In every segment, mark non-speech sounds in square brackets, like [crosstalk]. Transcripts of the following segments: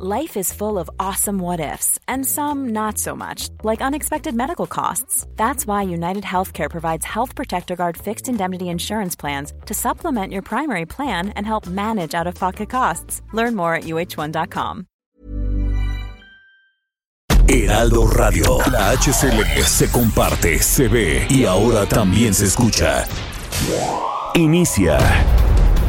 Life is full of awesome what ifs, and some not so much, like unexpected medical costs. That's why United Healthcare provides Health Protector Guard fixed indemnity insurance plans to supplement your primary plan and help manage out of pocket costs. Learn more at uh1.com. Heraldo Radio, la HCL se comparte, se ve y ahora también se escucha. Inicia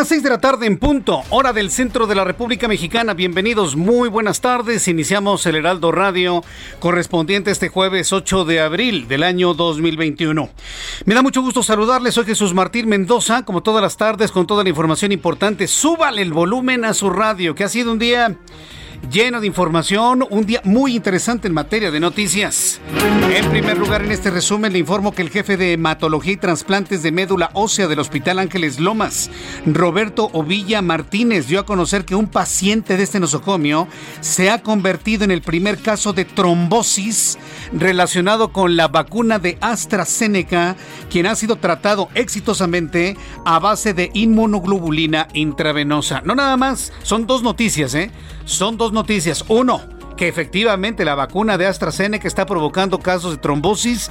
Las 6 de la tarde en punto, hora del centro de la República Mexicana. Bienvenidos, muy buenas tardes. Iniciamos el Heraldo Radio correspondiente este jueves 8 de abril del año 2021. Me da mucho gusto saludarles. Soy Jesús Martín Mendoza, como todas las tardes, con toda la información importante. Súbale el volumen a su radio, que ha sido un día lleno de información, un día muy interesante en materia de noticias. En primer lugar, en este resumen le informo que el jefe de hematología y trasplantes de médula ósea del Hospital Ángeles Lomas, Roberto Ovilla Martínez, dio a conocer que un paciente de este nosocomio se ha convertido en el primer caso de trombosis relacionado con la vacuna de AstraZeneca, quien ha sido tratado exitosamente a base de inmunoglobulina intravenosa. No nada más, son dos noticias, ¿eh? Son dos noticias. Uno, que efectivamente la vacuna de AstraZeneca está provocando casos de trombosis.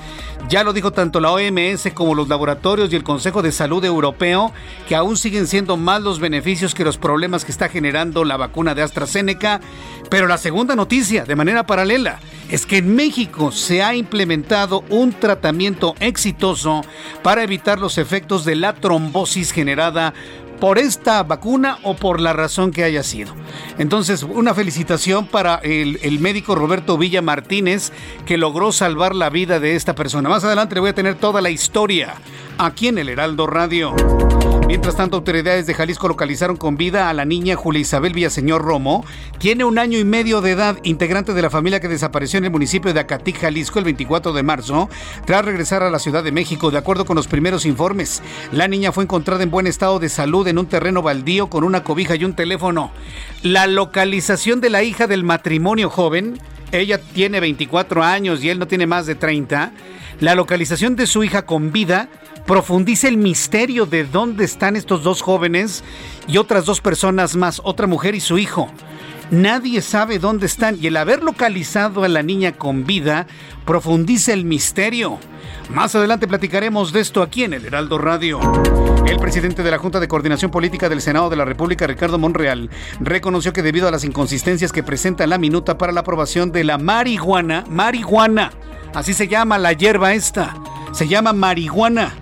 Ya lo dijo tanto la OMS como los laboratorios y el Consejo de Salud Europeo, que aún siguen siendo más los beneficios que los problemas que está generando la vacuna de AstraZeneca. Pero la segunda noticia, de manera paralela, es que en México se ha implementado un tratamiento exitoso para evitar los efectos de la trombosis generada por esta vacuna o por la razón que haya sido. Entonces, una felicitación para el, médico Roberto Villa Martínez que logró salvar la vida de esta persona. Más adelante le voy a tener toda la historia aquí en el Heraldo Radio. Mientras tanto, autoridades de Jalisco localizaron con vida a la niña Julia Isabel Villaseñor Romo. Tiene un año y medio de edad, integrante de la familia que desapareció en el municipio de Acatic, Jalisco, el 24 de marzo, tras regresar a la Ciudad de México. De acuerdo con los primeros informes, la niña fue encontrada en buen estado de salud en un terreno baldío con una cobija y un teléfono. La localización de la hija del matrimonio joven, ella tiene 24 años y él no tiene más de 30. La localización de su hija con vida profundiza el misterio de dónde están estos dos jóvenes y otras dos personas más, otra mujer y su hijo. Nadie sabe dónde están y el haber localizado a la niña con vida profundiza el misterio. Más adelante platicaremos de esto aquí en el Heraldo Radio. El presidente de la Junta de Coordinación Política del Senado de la República, Ricardo Monreal, reconoció que debido a las inconsistencias que presenta la minuta para la aprobación de la marihuana, marihuana, así se llama la hierba esta, se llama marihuana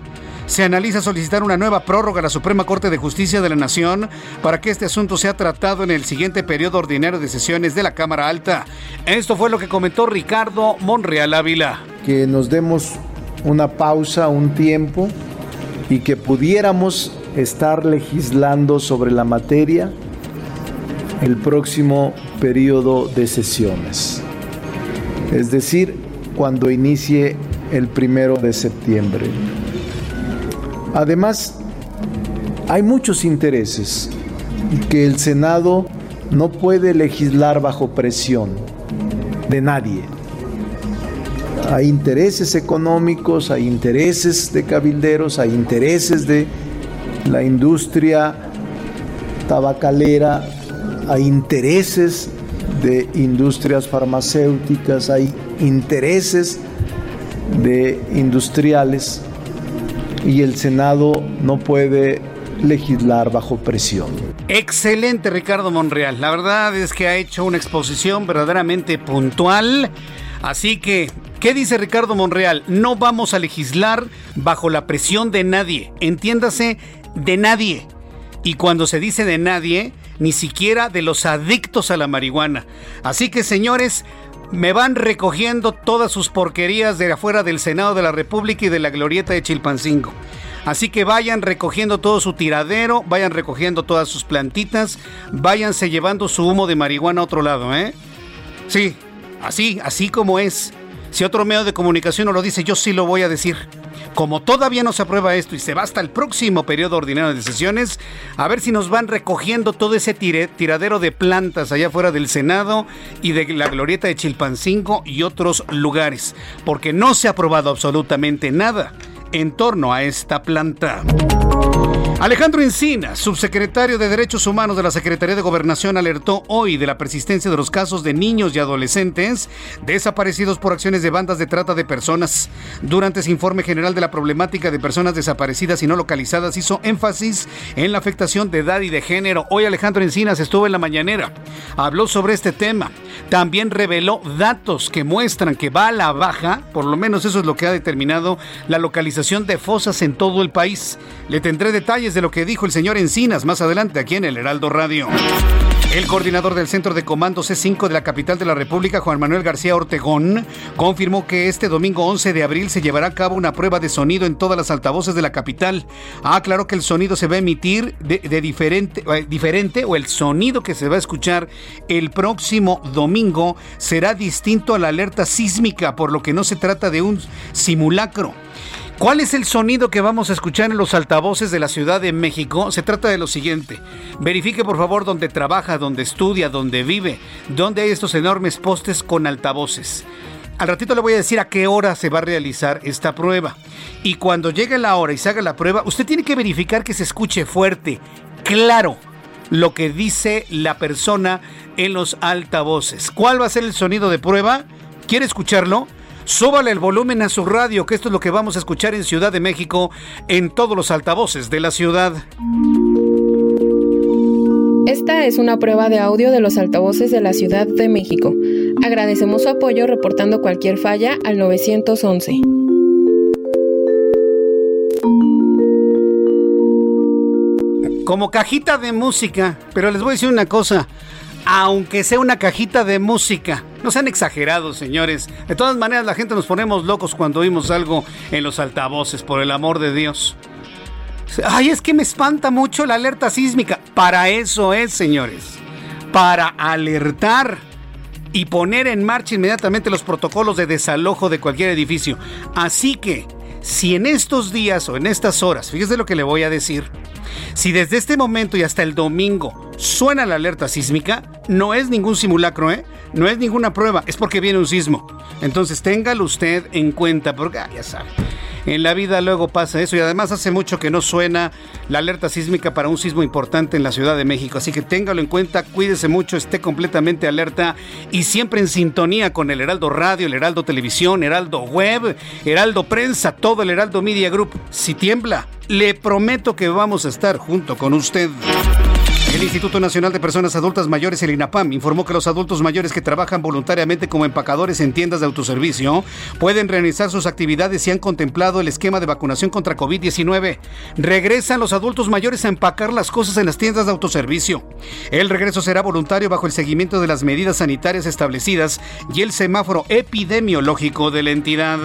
se analiza solicitar una nueva prórroga a la Suprema Corte de Justicia de la Nación para que este asunto sea tratado en el siguiente periodo ordinario de sesiones de la Cámara Alta. Esto fue lo que comentó Ricardo Monreal Ávila. Que nos demos una pausa, un tiempo y que pudiéramos estar legislando sobre la materia el próximo periodo de sesiones. Es decir, cuando inicie el primero de septiembre. Además, hay muchos intereses que el Senado no puede legislar bajo presión de nadie. Hay intereses económicos, hay intereses de cabilderos, hay intereses de la industria tabacalera, hay intereses de industrias farmacéuticas, hay intereses de industriales y el Senado no puede legislar bajo presión. Excelente Ricardo Monreal. La verdad es que ha hecho una exposición verdaderamente puntual. Así que, ¿qué dice Ricardo Monreal? No vamos a legislar bajo la presión de nadie. Entiéndase, de nadie. Y cuando se dice de nadie, ni siquiera de los adictos a la marihuana. Así que, señores, me van recogiendo todas sus porquerías de afuera del Senado de la República y de la glorieta de Chilpancingo. Así que vayan recogiendo todo su tiradero, vayan recogiendo todas sus plantitas, váyanse llevando su humo de marihuana a otro lado, ¿eh? Sí, así, así como es. Si otro medio de comunicación no lo dice, yo sí lo voy a decir. Como todavía no se aprueba esto y se va hasta el próximo periodo ordinario de sesiones, a ver si nos van recogiendo todo ese tiradero de plantas allá fuera del Senado y de la glorieta de Chilpancingo y otros lugares, porque no se ha aprobado absolutamente nada en torno a esta planta. Alejandro Encina, subsecretario de Derechos Humanos de la Secretaría de Gobernación, alertó hoy de la persistencia de los casos de niños y adolescentes desaparecidos por acciones de bandas de trata de personas. Durante ese informe general de la problemática de personas desaparecidas y no localizadas, hizo énfasis en la afectación de edad y de género. Hoy Alejandro Encinas estuvo en la mañanera, habló sobre este tema. También reveló datos que muestran que va a la baja, por lo menos eso es lo que ha determinado la localización de fosas en todo el país. Le tendré detalles de lo que dijo el señor Encinas más adelante aquí en el Heraldo Radio. El coordinador del Centro de Comando C5 de la capital de la República, Juan Manuel García Ortegón, confirmó que este domingo 11 de abril se llevará a cabo una prueba de sonido en todas las altavoces de la capital. Aclaró que el sonido se va a emitir de, diferente, eh, diferente o el sonido que se va a escuchar el próximo domingo será distinto a la alerta sísmica, por lo que no se trata de un simulacro. ¿Cuál es el sonido que vamos a escuchar en los altavoces de la Ciudad de México? Se trata de lo siguiente. Verifique por favor dónde trabaja, dónde estudia, dónde vive, dónde hay estos enormes postes con altavoces. Al ratito le voy a decir a qué hora se va a realizar esta prueba. Y cuando llegue la hora y se haga la prueba, usted tiene que verificar que se escuche fuerte, claro, lo que dice la persona en los altavoces. ¿Cuál va a ser el sonido de prueba? ¿Quiere escucharlo? Súbale el volumen a su radio, que esto es lo que vamos a escuchar en Ciudad de México en todos los altavoces de la ciudad. Esta es una prueba de audio de los altavoces de la Ciudad de México. Agradecemos su apoyo reportando cualquier falla al 911. Como cajita de música, pero les voy a decir una cosa aunque sea una cajita de música. No sean exagerados, señores. De todas maneras, la gente nos ponemos locos cuando oímos algo en los altavoces, por el amor de Dios. Ay, es que me espanta mucho la alerta sísmica. Para eso es, señores. Para alertar y poner en marcha inmediatamente los protocolos de desalojo de cualquier edificio. Así que, si en estos días o en estas horas, fíjese lo que le voy a decir, si desde este momento y hasta el domingo suena la alerta sísmica, no es ningún simulacro, ¿eh? No es ninguna prueba, es porque viene un sismo. Entonces téngalo usted en cuenta, porque ah, ya sabe. En la vida luego pasa eso y además hace mucho que no suena la alerta sísmica para un sismo importante en la Ciudad de México. Así que téngalo en cuenta, cuídese mucho, esté completamente alerta y siempre en sintonía con el Heraldo Radio, el Heraldo Televisión, Heraldo Web, Heraldo Prensa, todo el Heraldo Media Group. Si tiembla, le prometo que vamos a estar junto con usted. El Instituto Nacional de Personas Adultas Mayores, el INAPAM, informó que los adultos mayores que trabajan voluntariamente como empacadores en tiendas de autoservicio pueden realizar sus actividades si han contemplado el esquema de vacunación contra COVID-19. Regresan los adultos mayores a empacar las cosas en las tiendas de autoservicio. El regreso será voluntario bajo el seguimiento de las medidas sanitarias establecidas y el semáforo epidemiológico de la entidad.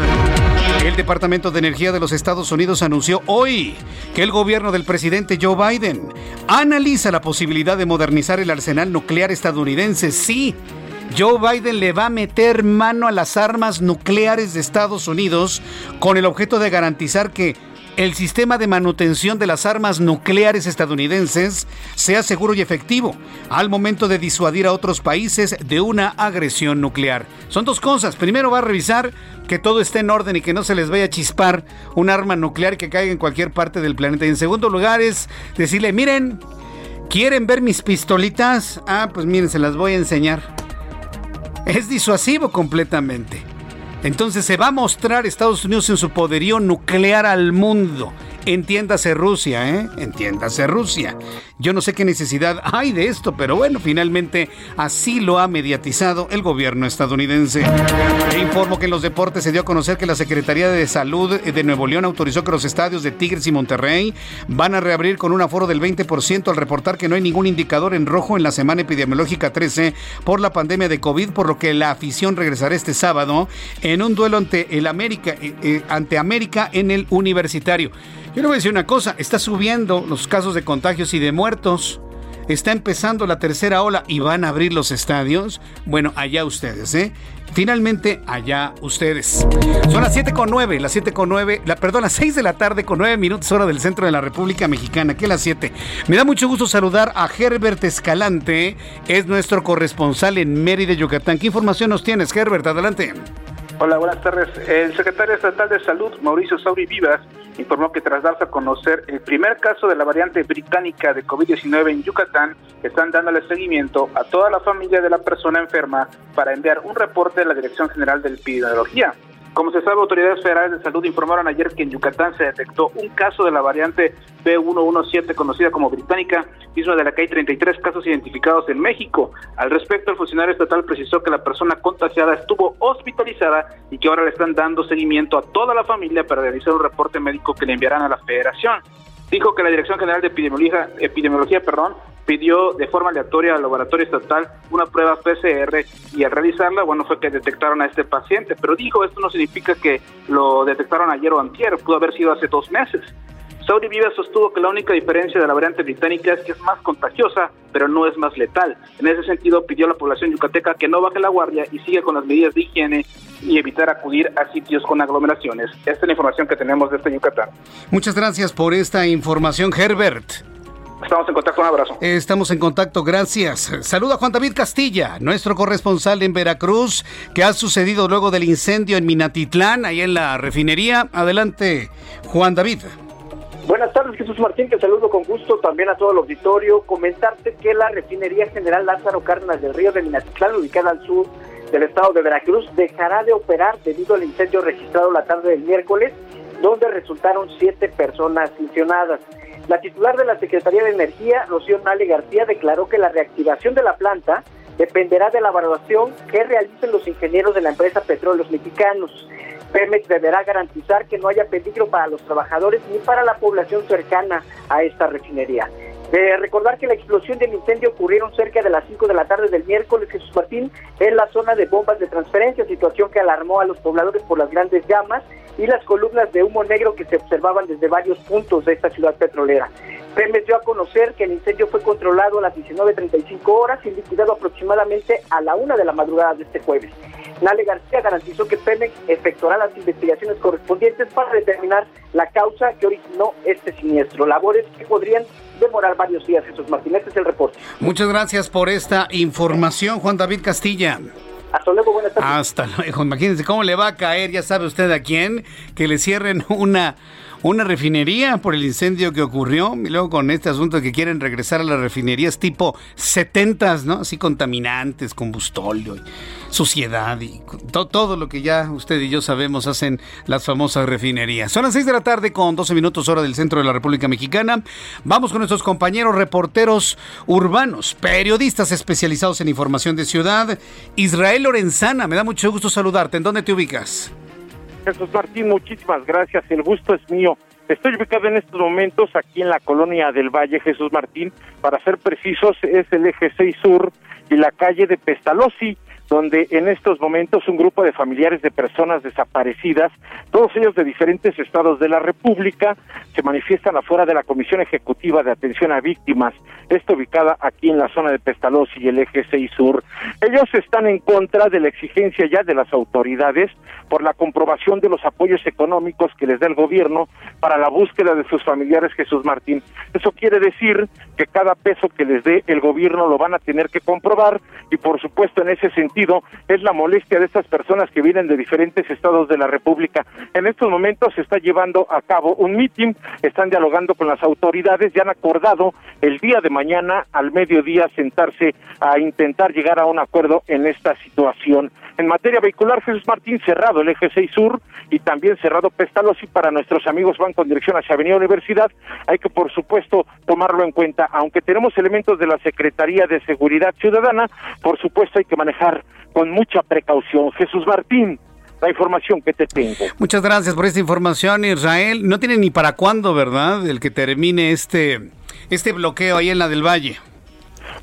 El Departamento de Energía de los Estados Unidos anunció hoy que el gobierno del presidente Joe Biden analiza la posibilidad de modernizar el arsenal nuclear estadounidense. Sí, Joe Biden le va a meter mano a las armas nucleares de Estados Unidos con el objeto de garantizar que el sistema de manutención de las armas nucleares estadounidenses sea seguro y efectivo al momento de disuadir a otros países de una agresión nuclear. Son dos cosas. Primero va a revisar que todo esté en orden y que no se les vaya a chispar un arma nuclear que caiga en cualquier parte del planeta. Y en segundo lugar es decirle, miren, ¿quieren ver mis pistolitas? Ah, pues miren, se las voy a enseñar. Es disuasivo completamente. Entonces se va a mostrar Estados Unidos en su poderío nuclear al mundo. Entiéndase Rusia, ¿eh? Entiéndase Rusia. Yo no sé qué necesidad hay de esto, pero bueno, finalmente así lo ha mediatizado el gobierno estadounidense. Informo que en los deportes se dio a conocer que la Secretaría de Salud de Nuevo León autorizó que los estadios de Tigres y Monterrey van a reabrir con un aforo del 20% al reportar que no hay ningún indicador en rojo en la semana epidemiológica 13 por la pandemia de COVID, por lo que la afición regresará este sábado en un duelo ante el América, eh, eh, ante América en el Universitario. Yo le voy a decir una cosa, está subiendo los casos de contagios y de muertos. Está empezando la tercera ola y van a abrir los estadios. Bueno, allá ustedes, ¿eh? Finalmente, allá ustedes. Son las 7 con 9, las 7 con 9, la, perdón, las 6 de la tarde con 9 minutos hora del centro de la República Mexicana, a las 7. Me da mucho gusto saludar a Herbert Escalante, es nuestro corresponsal en Mérida, Yucatán. ¿Qué información nos tienes, Herbert? Adelante. Hola, buenas tardes. El secretario estatal de Salud, Mauricio Sauri Vivas, informó que tras darse a conocer el primer caso de la variante británica de COVID-19 en Yucatán, están dándole seguimiento a toda la familia de la persona enferma para enviar un reporte a la Dirección General de Epidemiología. Como se sabe, autoridades federales de salud informaron ayer que en Yucatán se detectó un caso de la variante B117 conocida como británica, misma de la que hay 33 casos identificados en México. Al respecto, el funcionario estatal precisó que la persona contagiada estuvo hospitalizada y que ahora le están dando seguimiento a toda la familia para realizar un reporte médico que le enviarán a la federación. Dijo que la Dirección General de Epidemiología, Epidemiología perdón, pidió de forma aleatoria al laboratorio estatal una prueba PCR y al realizarla, bueno, fue que detectaron a este paciente, pero dijo, esto no significa que lo detectaron ayer o antier, pudo haber sido hace dos meses. Saudi Viva sostuvo que la única diferencia de la variante británica es que es más contagiosa, pero no es más letal. En ese sentido, pidió a la población yucateca que no baje la guardia y siga con las medidas de higiene y evitar acudir a sitios con aglomeraciones. Esta es la información que tenemos de este Yucatán. Muchas gracias por esta información, Herbert. Estamos en contacto, un abrazo. Estamos en contacto, gracias. Saluda a Juan David Castilla, nuestro corresponsal en Veracruz, que ha sucedido luego del incendio en Minatitlán, ahí en la refinería. Adelante, Juan David. Buenas tardes, Jesús Martín, te saludo con gusto también a todo el auditorio. Comentarte que la refinería general Lázaro Cárdenas del Río de Minatitlán, ubicada al sur del estado de Veracruz, dejará de operar debido al incendio registrado la tarde del miércoles, donde resultaron siete personas lesionadas. La titular de la Secretaría de Energía, Rocío Nale García, declaró que la reactivación de la planta dependerá de la evaluación que realicen los ingenieros de la empresa Petróleos Mexicanos. Pemex deberá garantizar que no haya peligro para los trabajadores ni para la población cercana a esta refinería. De recordar que la explosión del incendio ocurrieron cerca de las 5 de la tarde del miércoles, Jesús Martín, en la zona de bombas de transferencia, situación que alarmó a los pobladores por las grandes llamas y las columnas de humo negro que se observaban desde varios puntos de esta ciudad petrolera. Pemex dio a conocer que el incendio fue controlado a las 19.35 horas y liquidado aproximadamente a la una de la madrugada de este jueves. Nale García garantizó que Pemex efectuará las investigaciones correspondientes para determinar la causa que originó este siniestro. Labores que podrían demorar varios días, Jesús Martínez. Es el reporte. Muchas gracias por esta información, Juan David Castilla. Hasta luego, buenas tardes. Hasta luego. Imagínense cómo le va a caer, ya sabe usted a quién, que le cierren una una refinería por el incendio que ocurrió y luego con este asunto que quieren regresar a las refinerías tipo 70, ¿no? Así contaminantes, combustóleo, suciedad y todo, todo lo que ya usted y yo sabemos hacen las famosas refinerías. Son las 6 de la tarde con 12 minutos hora del centro de la República Mexicana. Vamos con nuestros compañeros reporteros urbanos, periodistas especializados en información de ciudad. Israel Lorenzana, me da mucho gusto saludarte. ¿En dónde te ubicas? Jesús Martín, muchísimas gracias. El gusto es mío. Estoy ubicado en estos momentos aquí en la colonia del Valle, Jesús Martín. Para ser precisos, es el eje 6 Sur y la calle de Pestalozzi donde en estos momentos un grupo de familiares de personas desaparecidas, todos ellos de diferentes estados de la República, se manifiestan afuera de la Comisión Ejecutiva de Atención a Víctimas, esto ubicada aquí en la zona de Pestalozzi y el eje 6 Sur. Ellos están en contra de la exigencia ya de las autoridades por la comprobación de los apoyos económicos que les da el gobierno para la búsqueda de sus familiares Jesús Martín. Eso quiere decir que cada peso que les dé el gobierno lo van a tener que comprobar y por supuesto en ese sentido es la molestia de estas personas que vienen de diferentes estados de la República. En estos momentos se está llevando a cabo un mitin, están dialogando con las autoridades, ya han acordado el día de mañana al mediodía sentarse a intentar llegar a un acuerdo en esta situación. En materia vehicular, Jesús Martín cerrado el eje 6 sur y también cerrado Pestalozzi para nuestros amigos van con dirección hacia Avenida Universidad. Hay que, por supuesto, tomarlo en cuenta. Aunque tenemos elementos de la Secretaría de Seguridad Ciudadana, por supuesto hay que manejar con mucha precaución. Jesús Martín, la información que te tengo. Muchas gracias por esta información, Israel. No tiene ni para cuándo, ¿verdad? El que termine este, este bloqueo ahí en la del Valle.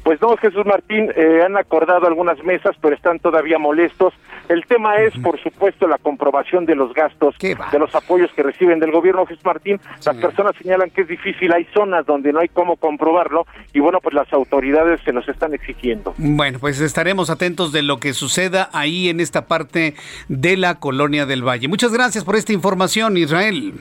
Pues no, Jesús Martín, eh, han acordado algunas mesas, pero están todavía molestos. El tema es, por supuesto, la comprobación de los gastos, de los apoyos que reciben del gobierno, Jesús Martín. Las personas señalan que es difícil, hay zonas donde no hay cómo comprobarlo y bueno, pues las autoridades se los están exigiendo. Bueno, pues estaremos atentos de lo que suceda ahí en esta parte de la colonia del Valle. Muchas gracias por esta información, Israel.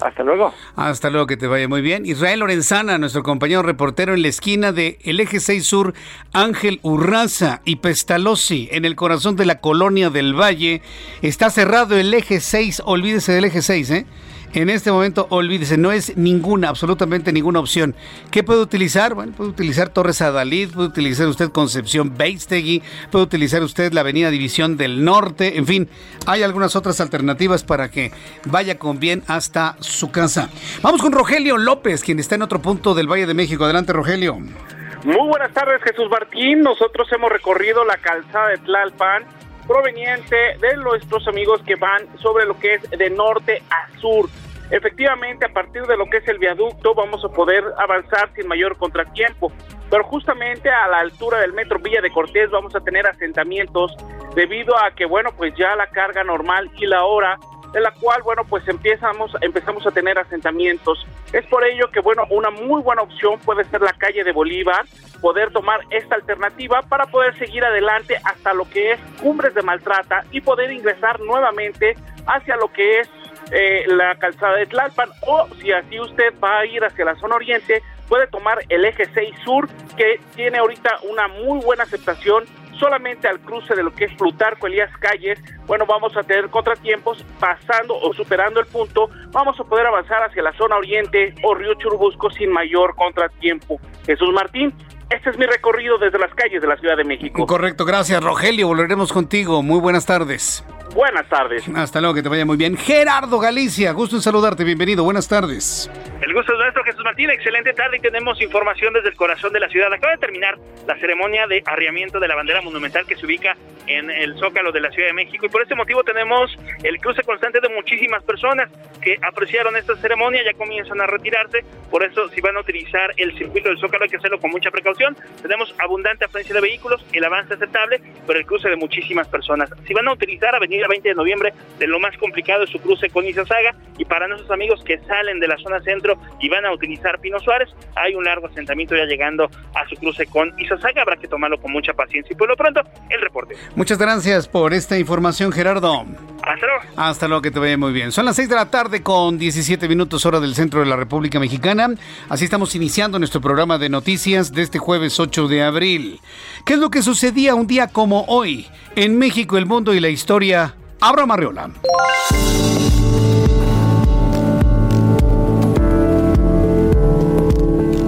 Hasta luego. Hasta luego, que te vaya muy bien. Israel Lorenzana, nuestro compañero reportero en la esquina de el Eje 6 Sur, Ángel Urraza y Pestalozzi, en el corazón de la colonia del Valle. Está cerrado el Eje 6, olvídese del Eje 6, ¿eh? En este momento, olvídese, no es ninguna, absolutamente ninguna opción. ¿Qué puede utilizar? Bueno, puede utilizar Torres Adalid, puede utilizar usted Concepción Beistegui, puede utilizar usted la Avenida División del Norte, en fin, hay algunas otras alternativas para que vaya con bien hasta su casa. Vamos con Rogelio López, quien está en otro punto del Valle de México. Adelante, Rogelio. Muy buenas tardes, Jesús Martín. Nosotros hemos recorrido la calzada de Tlalpan proveniente de nuestros amigos que van sobre lo que es de norte a sur. Efectivamente, a partir de lo que es el viaducto vamos a poder avanzar sin mayor contratiempo, pero justamente a la altura del metro Villa de Cortés vamos a tener asentamientos debido a que, bueno, pues ya la carga normal y la hora en la cual, bueno, pues empezamos, empezamos a tener asentamientos. Es por ello que, bueno, una muy buena opción puede ser la calle de Bolívar, poder tomar esta alternativa para poder seguir adelante hasta lo que es Cumbres de Maltrata y poder ingresar nuevamente hacia lo que es eh, la calzada de Tlalpan o si así usted va a ir hacia la zona oriente, puede tomar el eje 6 sur que tiene ahorita una muy buena aceptación solamente al cruce de lo que es Plutarco Elías Calles, bueno, vamos a tener contratiempos pasando o superando el punto, vamos a poder avanzar hacia la zona oriente o Río Churubusco sin mayor contratiempo. Jesús Martín, este es mi recorrido desde las calles de la Ciudad de México. Correcto, gracias Rogelio, volveremos contigo. Muy buenas tardes. Buenas tardes. Hasta luego, que te vaya muy bien. Gerardo Galicia, gusto en saludarte, bienvenido, buenas tardes. El gusto es nuestro, Jesús Martín. Excelente tarde y tenemos información desde el corazón de la ciudad. Acaba de terminar la ceremonia de arriamiento de la bandera monumental que se ubica en el Zócalo de la Ciudad de México y por este motivo tenemos el cruce constante de muchísimas personas que apreciaron esta ceremonia, ya comienzan a retirarse. Por eso, si van a utilizar el circuito del Zócalo, hay que hacerlo con mucha precaución. Tenemos abundante afluencia de vehículos, el avance aceptable, pero el cruce de muchísimas personas. Si van a utilizar Avenida 20 de noviembre, de lo más complicado es su cruce con Izazaga y para nuestros amigos que salen de la zona centro y van a utilizar Pino Suárez, hay un largo asentamiento ya llegando a su cruce con Izazaga, habrá que tomarlo con mucha paciencia. Y por lo pronto, el reporte. Muchas gracias por esta información, Gerardo. Hasta luego. Hasta luego, que te vaya muy bien. Son las 6 de la tarde con 17 minutos hora del centro de la República Mexicana. Así estamos iniciando nuestro programa de noticias de este jueves 8 de abril. ¿Qué es lo que sucedía un día como hoy en México, el mundo y la historia? Abra Marriola.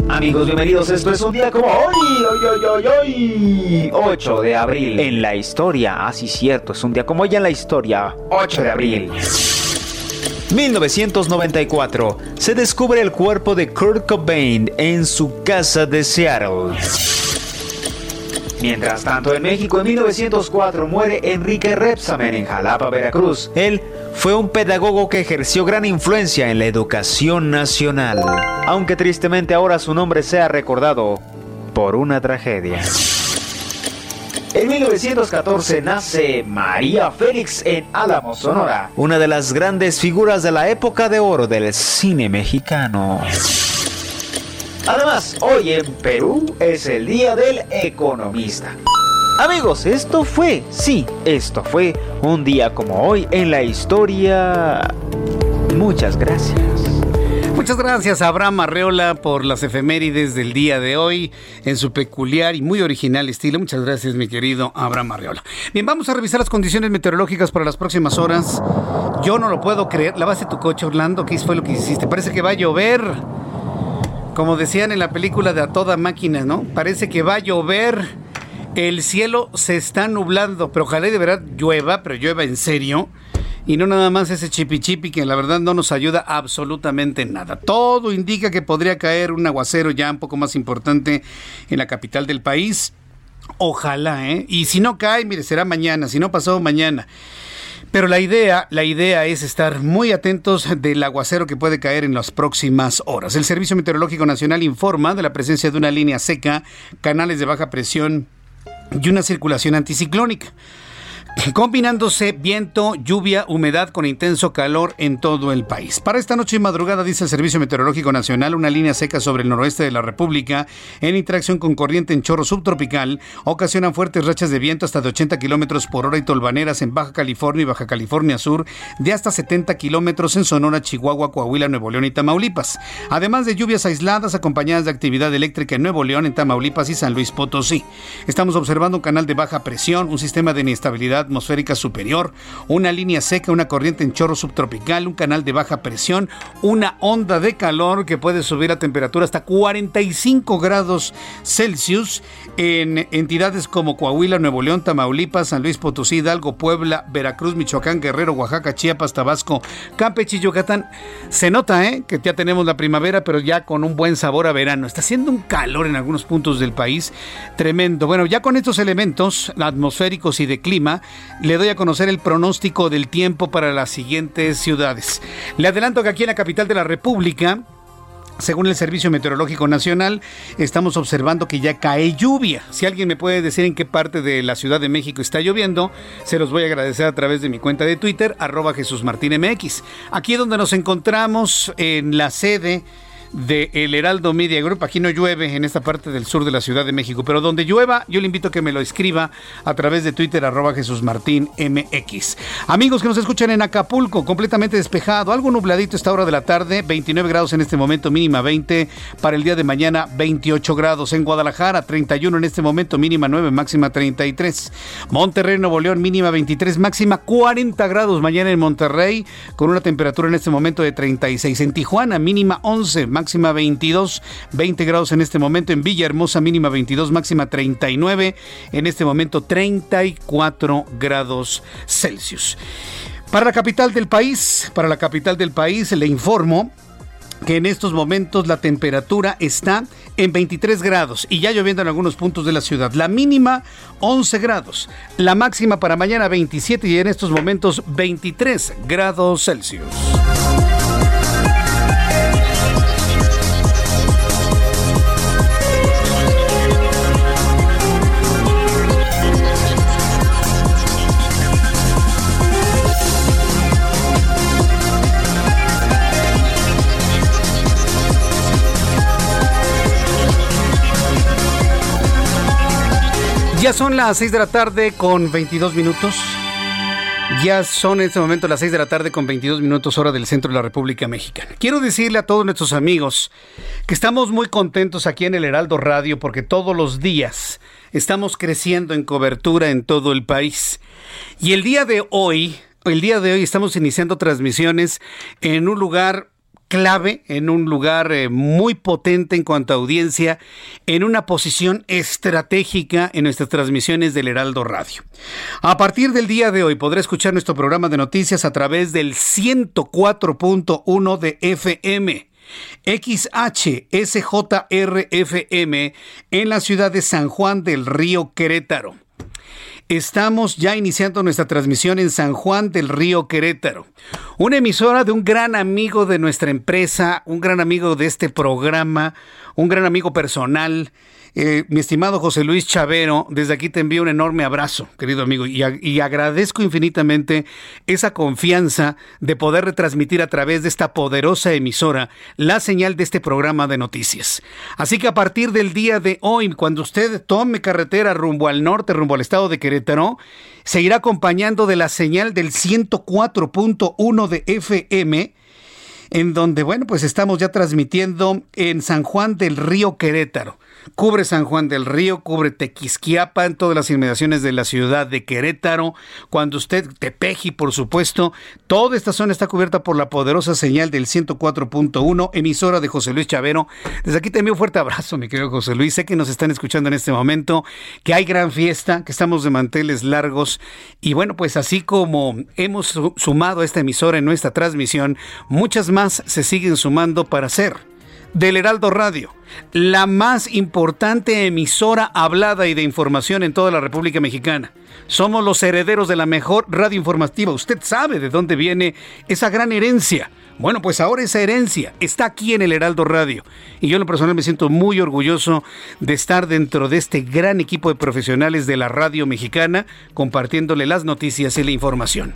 Amigos, bienvenidos. Esto es un día como hoy, hoy, hoy, hoy, hoy, 8 de abril. En la historia, así cierto, es un día como hoy en la historia, 8 de abril. 1994. Se descubre el cuerpo de Kurt Cobain en su casa de Seattle. Mientras tanto, en México en 1904 muere Enrique Repsamen en Jalapa, Veracruz. Él fue un pedagogo que ejerció gran influencia en la educación nacional, aunque tristemente ahora su nombre sea recordado por una tragedia. En 1914 nace María Félix en Álamo, Sonora, una de las grandes figuras de la época de oro del cine mexicano. Además, hoy en Perú es el Día del Economista. Amigos, esto fue, sí, esto fue un día como hoy en la historia. Muchas gracias. Muchas gracias a Abraham Arreola por las efemérides del día de hoy en su peculiar y muy original estilo. Muchas gracias, mi querido Abraham Arreola. Bien, vamos a revisar las condiciones meteorológicas para las próximas horas. Yo no lo puedo creer. Lavaste tu coche, Orlando. ¿Qué fue lo que hiciste? Parece que va a llover. Como decían en la película de A Toda Máquina, ¿no? Parece que va a llover. El cielo se está nublando, pero ojalá de verdad llueva, pero llueva en serio y no nada más ese chipi chipi que la verdad no nos ayuda absolutamente nada. Todo indica que podría caer un aguacero ya un poco más importante en la capital del país. Ojalá, ¿eh? Y si no cae, mire, será mañana, si no pasó mañana. Pero la idea, la idea es estar muy atentos del aguacero que puede caer en las próximas horas. El Servicio Meteorológico Nacional informa de la presencia de una línea seca, canales de baja presión y una circulación anticiclónica combinándose viento, lluvia, humedad con intenso calor en todo el país. Para esta noche y madrugada, dice el Servicio Meteorológico Nacional, una línea seca sobre el noroeste de la República, en interacción con corriente en chorro subtropical, ocasionan fuertes rachas de viento hasta de 80 kilómetros por hora y tolvaneras en Baja California y Baja California Sur, de hasta 70 kilómetros en Sonora, Chihuahua, Coahuila, Nuevo León y Tamaulipas. Además de lluvias aisladas acompañadas de actividad eléctrica en Nuevo León, en Tamaulipas y San Luis Potosí. Estamos observando un canal de baja presión, un sistema de inestabilidad atmosférica superior, una línea seca, una corriente en chorro subtropical, un canal de baja presión, una onda de calor que puede subir a temperatura hasta 45 grados Celsius en entidades como Coahuila, Nuevo León, Tamaulipas, San Luis Potosí, Hidalgo, Puebla, Veracruz, Michoacán, Guerrero, Oaxaca, Chiapas, Tabasco, Campeche y Yucatán. Se nota ¿eh? que ya tenemos la primavera, pero ya con un buen sabor a verano. Está haciendo un calor en algunos puntos del país tremendo. Bueno, ya con estos elementos atmosféricos y de clima, le doy a conocer el pronóstico del tiempo para las siguientes ciudades. Le adelanto que aquí en la capital de la República, según el Servicio Meteorológico Nacional, estamos observando que ya cae lluvia. Si alguien me puede decir en qué parte de la Ciudad de México está lloviendo, se los voy a agradecer a través de mi cuenta de Twitter, arroba Jesús Martín MX. Aquí es donde nos encontramos en la sede de El Heraldo Media Group. Aquí no llueve en esta parte del sur de la Ciudad de México, pero donde llueva, yo le invito a que me lo escriba a través de Twitter, arroba Jesús Martín MX. Amigos que nos escuchan en Acapulco, completamente despejado, algo nubladito esta hora de la tarde, 29 grados en este momento, mínima 20, para el día de mañana 28 grados. En Guadalajara, 31 en este momento, mínima 9, máxima 33. Monterrey, Nuevo León, mínima 23, máxima 40 grados mañana en Monterrey, con una temperatura en este momento de 36. En Tijuana, mínima 11, máxima 22, 20 grados en este momento. En Villahermosa, mínima 22, máxima 39. En este momento, 34 grados Celsius. Para la capital del país, para la capital del país, le informo que en estos momentos la temperatura está en 23 grados y ya lloviendo en algunos puntos de la ciudad. La mínima 11 grados, la máxima para mañana 27 y en estos momentos 23 grados Celsius. Ya son las 6 de la tarde con 22 minutos. Ya son en este momento las 6 de la tarde con 22 minutos hora del centro de la República Mexicana. Quiero decirle a todos nuestros amigos que estamos muy contentos aquí en el Heraldo Radio porque todos los días estamos creciendo en cobertura en todo el país. Y el día de hoy, el día de hoy estamos iniciando transmisiones en un lugar clave, en un lugar eh, muy potente en cuanto a audiencia, en una posición estratégica en nuestras transmisiones del Heraldo Radio. A partir del día de hoy podrá escuchar nuestro programa de noticias a través del 104.1 de FM. XHSJRFM en la ciudad de San Juan del Río Querétaro. Estamos ya iniciando nuestra transmisión en San Juan del Río Querétaro, una emisora de un gran amigo de nuestra empresa, un gran amigo de este programa, un gran amigo personal, eh, mi estimado José Luis Chavero, desde aquí te envío un enorme abrazo, querido amigo, y, y, agradezco infinitamente esa confianza de poder retransmitir a través de esta poderosa emisora la señal de este programa de noticias. Así que a partir del día de hoy, cuando usted tome carretera rumbo al norte, rumbo al estado de Querétaro, seguirá acompañando de la señal del 104.1 de FM en donde, bueno, pues estamos ya transmitiendo en San Juan del Río Querétaro cubre San Juan del Río, cubre Tequisquiapa, en todas las inmediaciones de la ciudad de Querétaro. Cuando usted, Tepeji, por supuesto, toda esta zona está cubierta por la poderosa señal del 104.1, emisora de José Luis Chavero. Desde aquí te envío un fuerte abrazo, mi querido José Luis. Sé que nos están escuchando en este momento, que hay gran fiesta, que estamos de manteles largos. Y bueno, pues así como hemos sumado a esta emisora en nuestra transmisión, muchas más se siguen sumando para hacer del Heraldo Radio, la más importante emisora hablada y de información en toda la República Mexicana. Somos los herederos de la mejor radio informativa. Usted sabe de dónde viene esa gran herencia. Bueno, pues ahora esa herencia está aquí en el Heraldo Radio. Y yo en lo personal me siento muy orgulloso de estar dentro de este gran equipo de profesionales de la radio mexicana, compartiéndole las noticias y la información.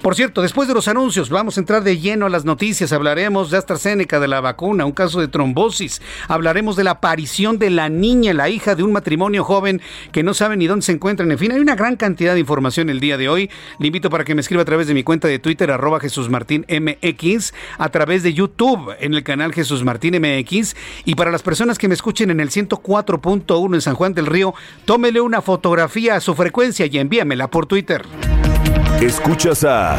Por cierto, después de los anuncios, vamos a entrar de lleno a las noticias. Hablaremos de AstraZeneca, de la vacuna, un caso de trombosis. Hablaremos de la aparición de la niña, la hija de un matrimonio joven que no sabe ni dónde se encuentran. En fin, hay una gran cantidad de información el día de hoy. Le invito para que me escriba a través de mi cuenta de Twitter, arroba MX a través de YouTube en el canal Jesús Martín MX. Y para las personas que me escuchen en el 104.1 en San Juan del Río, tómele una fotografía a su frecuencia y envíamela por Twitter. Escuchas a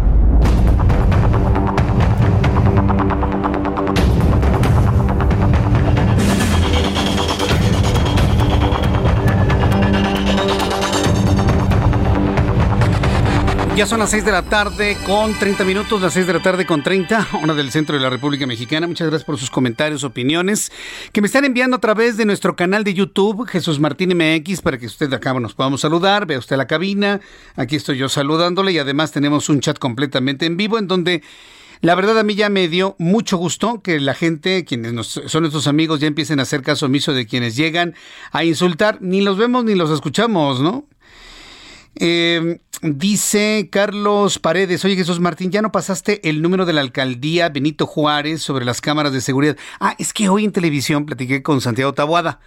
Ya son las 6 de la tarde con 30 minutos, las 6 de la tarde con 30, hora del centro de la República Mexicana. Muchas gracias por sus comentarios, opiniones, que me están enviando a través de nuestro canal de YouTube, Jesús Martín MX, para que usted acá nos podamos saludar, vea usted la cabina, aquí estoy yo saludándole y además tenemos un chat completamente en vivo en donde... La verdad a mí ya me dio mucho gusto que la gente, quienes son nuestros amigos, ya empiecen a hacer caso omiso de quienes llegan a insultar. Ni los vemos ni los escuchamos, ¿no? Eh, dice Carlos Paredes, oye Jesús Martín, ya no pasaste el número de la alcaldía Benito Juárez sobre las cámaras de seguridad. Ah, es que hoy en televisión platiqué con Santiago Tabuada,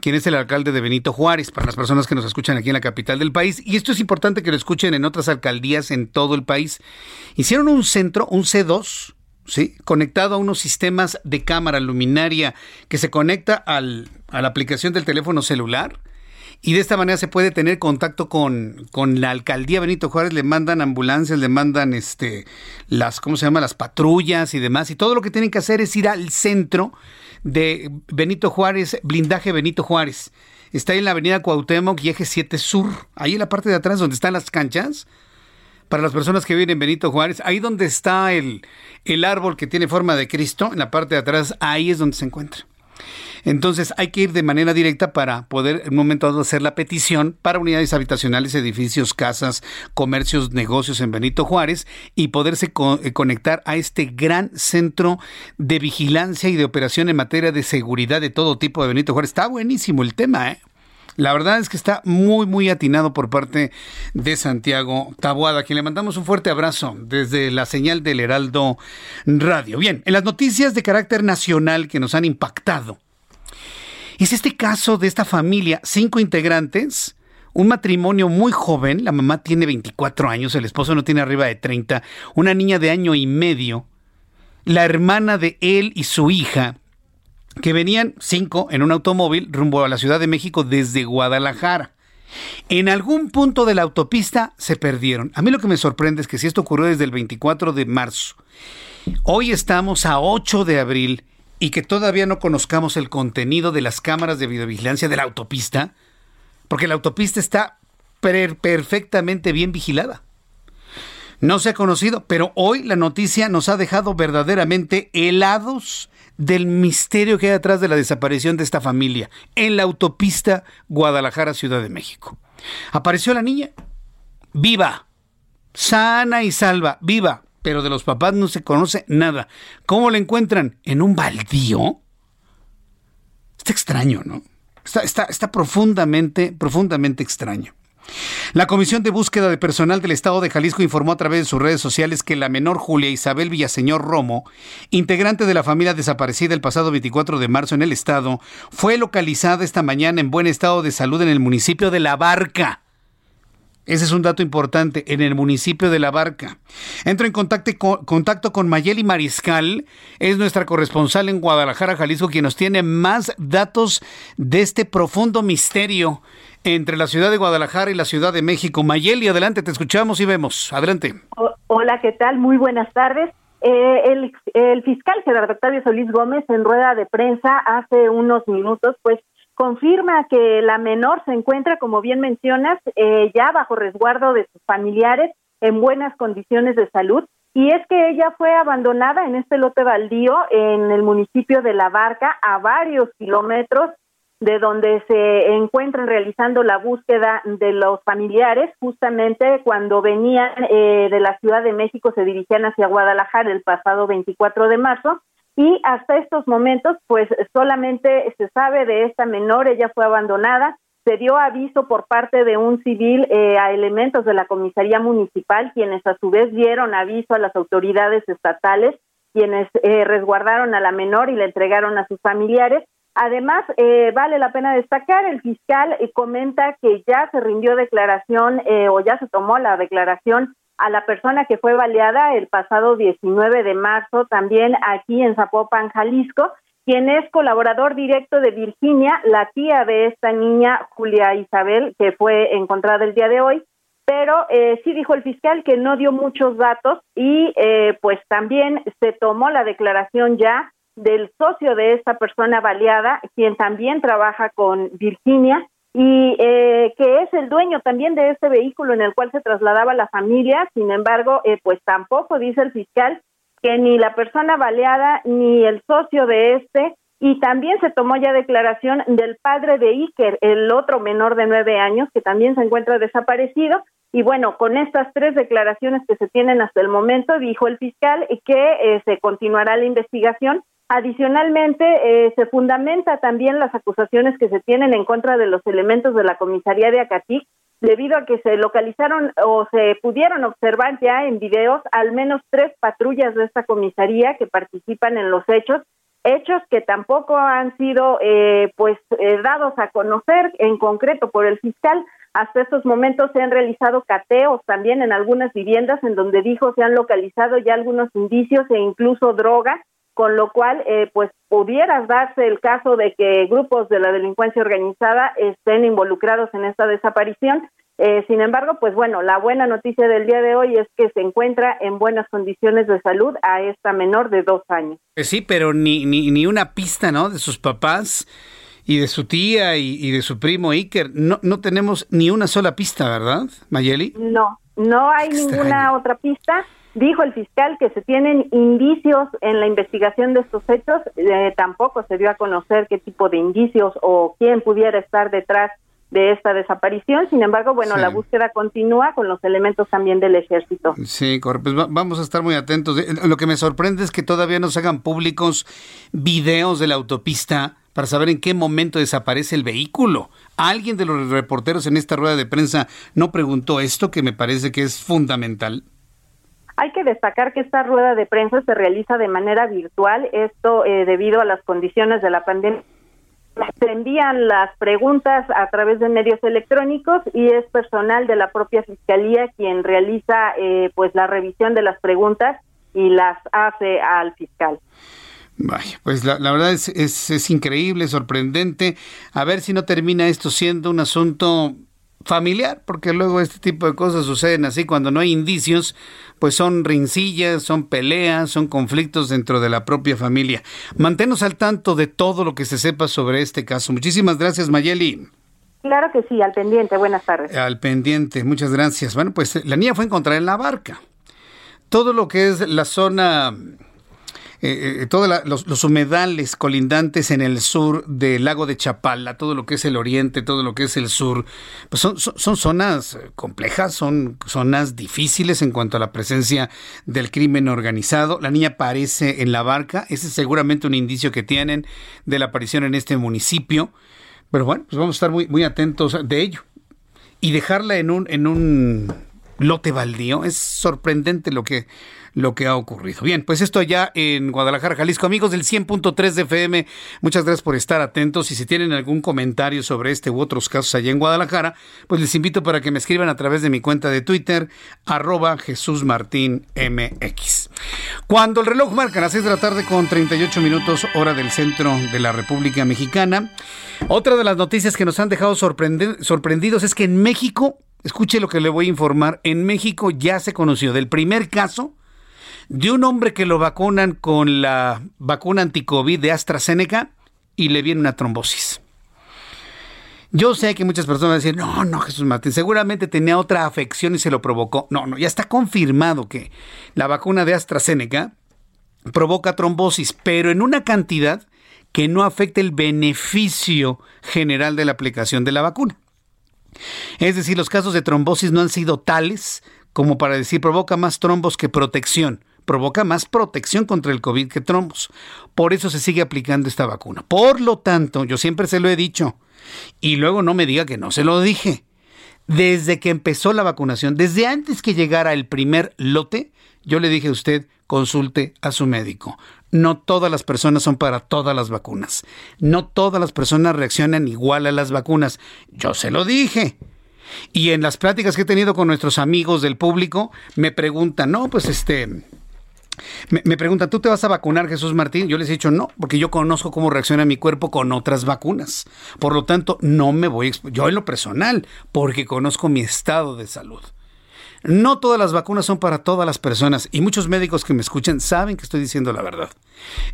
quien es el alcalde de Benito Juárez, para las personas que nos escuchan aquí en la capital del país. Y esto es importante que lo escuchen en otras alcaldías en todo el país. Hicieron un centro, un C2, ¿sí? conectado a unos sistemas de cámara luminaria que se conecta al, a la aplicación del teléfono celular y de esta manera se puede tener contacto con, con, la alcaldía Benito Juárez, le mandan ambulancias, le mandan este las, ¿cómo se llama? las patrullas y demás, y todo lo que tienen que hacer es ir al centro de Benito Juárez, blindaje Benito Juárez. Está en la avenida Cuauhtémoc y eje 7 Sur, ahí en la parte de atrás donde están las canchas. Para las personas que viven en Benito Juárez, ahí donde está el, el árbol que tiene forma de Cristo, en la parte de atrás, ahí es donde se encuentra. Entonces hay que ir de manera directa para poder en un momento dado hacer la petición para unidades habitacionales, edificios, casas, comercios, negocios en Benito Juárez y poderse eh, conectar a este gran centro de vigilancia y de operación en materia de seguridad de todo tipo de Benito Juárez. Está buenísimo el tema, ¿eh? La verdad es que está muy, muy atinado por parte de Santiago Tabuada, a quien le mandamos un fuerte abrazo desde la señal del Heraldo Radio. Bien, en las noticias de carácter nacional que nos han impactado es este caso de esta familia, cinco integrantes, un matrimonio muy joven, la mamá tiene 24 años, el esposo no tiene arriba de 30, una niña de año y medio, la hermana de él y su hija, que venían cinco en un automóvil rumbo a la Ciudad de México desde Guadalajara. En algún punto de la autopista se perdieron. A mí lo que me sorprende es que si esto ocurrió desde el 24 de marzo, hoy estamos a 8 de abril y que todavía no conozcamos el contenido de las cámaras de videovigilancia de la autopista, porque la autopista está perfectamente bien vigilada. No se ha conocido, pero hoy la noticia nos ha dejado verdaderamente helados del misterio que hay detrás de la desaparición de esta familia en la autopista Guadalajara-Ciudad de México. Apareció la niña, viva, sana y salva, viva, pero de los papás no se conoce nada. ¿Cómo la encuentran? ¿En un baldío? Está extraño, ¿no? Está, está, está profundamente, profundamente extraño. La Comisión de Búsqueda de Personal del Estado de Jalisco informó a través de sus redes sociales que la menor Julia Isabel Villaseñor Romo, integrante de la familia desaparecida el pasado 24 de marzo en el estado, fue localizada esta mañana en buen estado de salud en el municipio de La Barca. Ese es un dato importante en el municipio de La Barca. Entro en contacto con, contacto con Mayeli Mariscal, es nuestra corresponsal en Guadalajara, Jalisco, quien nos tiene más datos de este profundo misterio entre la ciudad de Guadalajara y la Ciudad de México. Mayeli, adelante, te escuchamos y vemos. Adelante. Hola, ¿qué tal? Muy buenas tardes. Eh, el, el fiscal Gerardo Octavio Solís Gómez en rueda de prensa hace unos minutos, pues confirma que la menor se encuentra, como bien mencionas, eh, ya bajo resguardo de sus familiares en buenas condiciones de salud. Y es que ella fue abandonada en este lote baldío en el municipio de La Barca, a varios kilómetros de donde se encuentran realizando la búsqueda de los familiares, justamente cuando venían eh, de la Ciudad de México, se dirigían hacia Guadalajara el pasado 24 de marzo y hasta estos momentos pues solamente se sabe de esta menor, ella fue abandonada, se dio aviso por parte de un civil eh, a elementos de la comisaría municipal, quienes a su vez dieron aviso a las autoridades estatales, quienes eh, resguardaron a la menor y la entregaron a sus familiares. Además, eh, vale la pena destacar, el fiscal comenta que ya se rindió declaración o ya se tomó la declaración a la persona que fue baleada el pasado 19 de marzo, también aquí en Zapopan, Jalisco, quien es colaborador directo de Virginia, la tía de esta niña, Julia Isabel, que fue encontrada el día de hoy. Pero eh, sí dijo el fiscal que no dio muchos datos y eh, pues también se tomó la declaración ya del socio de esta persona baleada, quien también trabaja con Virginia y eh, que es el dueño también de este vehículo en el cual se trasladaba la familia. Sin embargo, eh, pues tampoco dice el fiscal que ni la persona baleada ni el socio de este y también se tomó ya declaración del padre de Iker, el otro menor de nueve años, que también se encuentra desaparecido. Y bueno, con estas tres declaraciones que se tienen hasta el momento, dijo el fiscal que eh, se continuará la investigación Adicionalmente, eh, se fundamenta también las acusaciones que se tienen en contra de los elementos de la comisaría de Acatic, debido a que se localizaron o se pudieron observar ya en videos al menos tres patrullas de esta comisaría que participan en los hechos, hechos que tampoco han sido eh, pues eh, dados a conocer en concreto por el fiscal. Hasta estos momentos se han realizado cateos también en algunas viviendas en donde dijo se han localizado ya algunos indicios e incluso drogas con lo cual eh, pues pudiera darse el caso de que grupos de la delincuencia organizada estén involucrados en esta desaparición. Eh, sin embargo, pues bueno, la buena noticia del día de hoy es que se encuentra en buenas condiciones de salud a esta menor de dos años. Pues sí, pero ni, ni, ni una pista, ¿no? De sus papás y de su tía y, de su primo Iker. No, no tenemos ni una sola pista, ¿verdad, Mayeli? No, no hay ninguna otra pista. Dijo el fiscal que se tienen indicios en la investigación de estos hechos, eh, tampoco se dio a conocer qué tipo de indicios o quién pudiera estar detrás de esta desaparición. Sin embargo, bueno, la búsqueda continúa con los elementos también del ejército. Sí, pues vamos a estar muy atentos. Lo que me sorprende es que todavía no se hagan públicos videos de la autopista para saber en qué momento desaparece el vehículo. ¿Alguien de los reporteros en esta rueda de prensa no preguntó esto que me parece que es fundamental? Hay que destacar que esta rueda de prensa se realiza de manera virtual, esto eh, debido a las condiciones de la pandemia. Se envían las preguntas a través de medios electrónicos y es personal de la propia fiscalía quien realiza eh, pues la revisión de las preguntas y las hace al fiscal. Vaya, pues la, verdad es, es, es increíble, sorprendente. A ver si no termina esto siendo un asunto familiar, porque luego este tipo de cosas suceden así cuando no hay indicios, pues son rincillas, son peleas, son conflictos dentro de la propia familia. Manténos al tanto de todo lo que se sepa sobre este caso. Muchísimas gracias, Mayeli. Claro que sí, al pendiente. Buenas tardes. Al pendiente, muchas gracias. Bueno, pues la niña fue encontrada en la barca. Todo lo que es la zona eh, eh, todos los, humedales colindantes en el sur del lago de Chapala, todo lo que es el oriente, todo lo que es el sur, pues son, son, zonas complejas, son zonas difíciles en cuanto a la presencia del crimen organizado. La niña aparece en la barca, ese es seguramente un indicio que tienen de la aparición en este municipio. Pero bueno, pues vamos a estar muy, muy atentos de ello. Y dejarla en un, en un lote baldío, es sorprendente lo que lo que ha ocurrido. Bien, pues esto ya en Guadalajara, Jalisco. Amigos del 100.3 de FM, muchas gracias por estar atentos y si tienen algún comentario sobre este u otros casos allá en Guadalajara, pues les invito para que me escriban a través de mi cuenta de Twitter, arroba Jesús Martín MX. Cuando el reloj marca las 6 de la tarde con 38 minutos hora del centro de la República Mexicana, otra de las noticias que nos han dejado sorprendidos es que en México Escuche lo que le voy a informar. En México ya se conoció del primer caso de un hombre que lo vacunan con la vacuna anticovid de AstraZeneca y le viene una trombosis. Yo sé que muchas personas dicen, no, no, Jesús Martín, seguramente tenía otra afección y se lo provocó. No, no, ya está confirmado que la vacuna de AstraZeneca provoca trombosis, pero en una cantidad que no afecta el beneficio general de la aplicación de la vacuna. Es decir, los casos de trombosis no han sido tales como para decir provoca más trombos que protección provoca más protección contra el COVID que trombos. Por eso se sigue aplicando esta vacuna. Por lo tanto, yo siempre se lo he dicho, y luego no me diga que no se lo dije. Desde que empezó la vacunación, desde antes que llegara el primer lote, yo le dije a usted, consulte a su médico. No todas las personas son para todas las vacunas. No todas las personas reaccionan igual a las vacunas. Yo se lo dije. Y en las pláticas que he tenido con nuestros amigos del público, me preguntan, no, pues este, me, preguntan, ¿tú te vas a vacunar, Jesús Martín? Yo les he dicho no, porque yo conozco cómo reacciona mi cuerpo con otras vacunas. Por lo tanto, no me voy a yo en lo personal, porque conozco mi estado de salud. No todas las vacunas son para todas las personas y muchos médicos que me escuchan saben que estoy diciendo la verdad.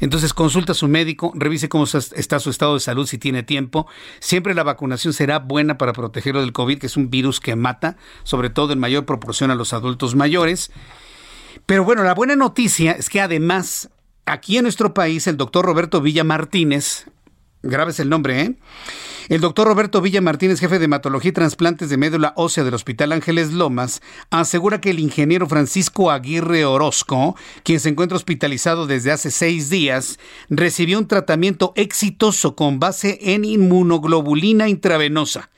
Entonces consulta a su médico, revise cómo está su estado de salud si tiene tiempo. Siempre la vacunación será buena para protegerlo del COVID, que es un virus que mata, sobre todo en mayor proporción a los adultos mayores. Pero bueno, la buena noticia es que además, aquí en nuestro país, el doctor Roberto Villa Martínez, grabes el nombre, ¿eh? El doctor Roberto Villa Martínez, jefe de hematología y trasplantes de médula ósea del Hospital Ángeles Lomas, asegura que el ingeniero Francisco Aguirre Orozco, quien se encuentra hospitalizado desde hace seis días, recibió un tratamiento exitoso con base en inmunoglobulina intravenosa,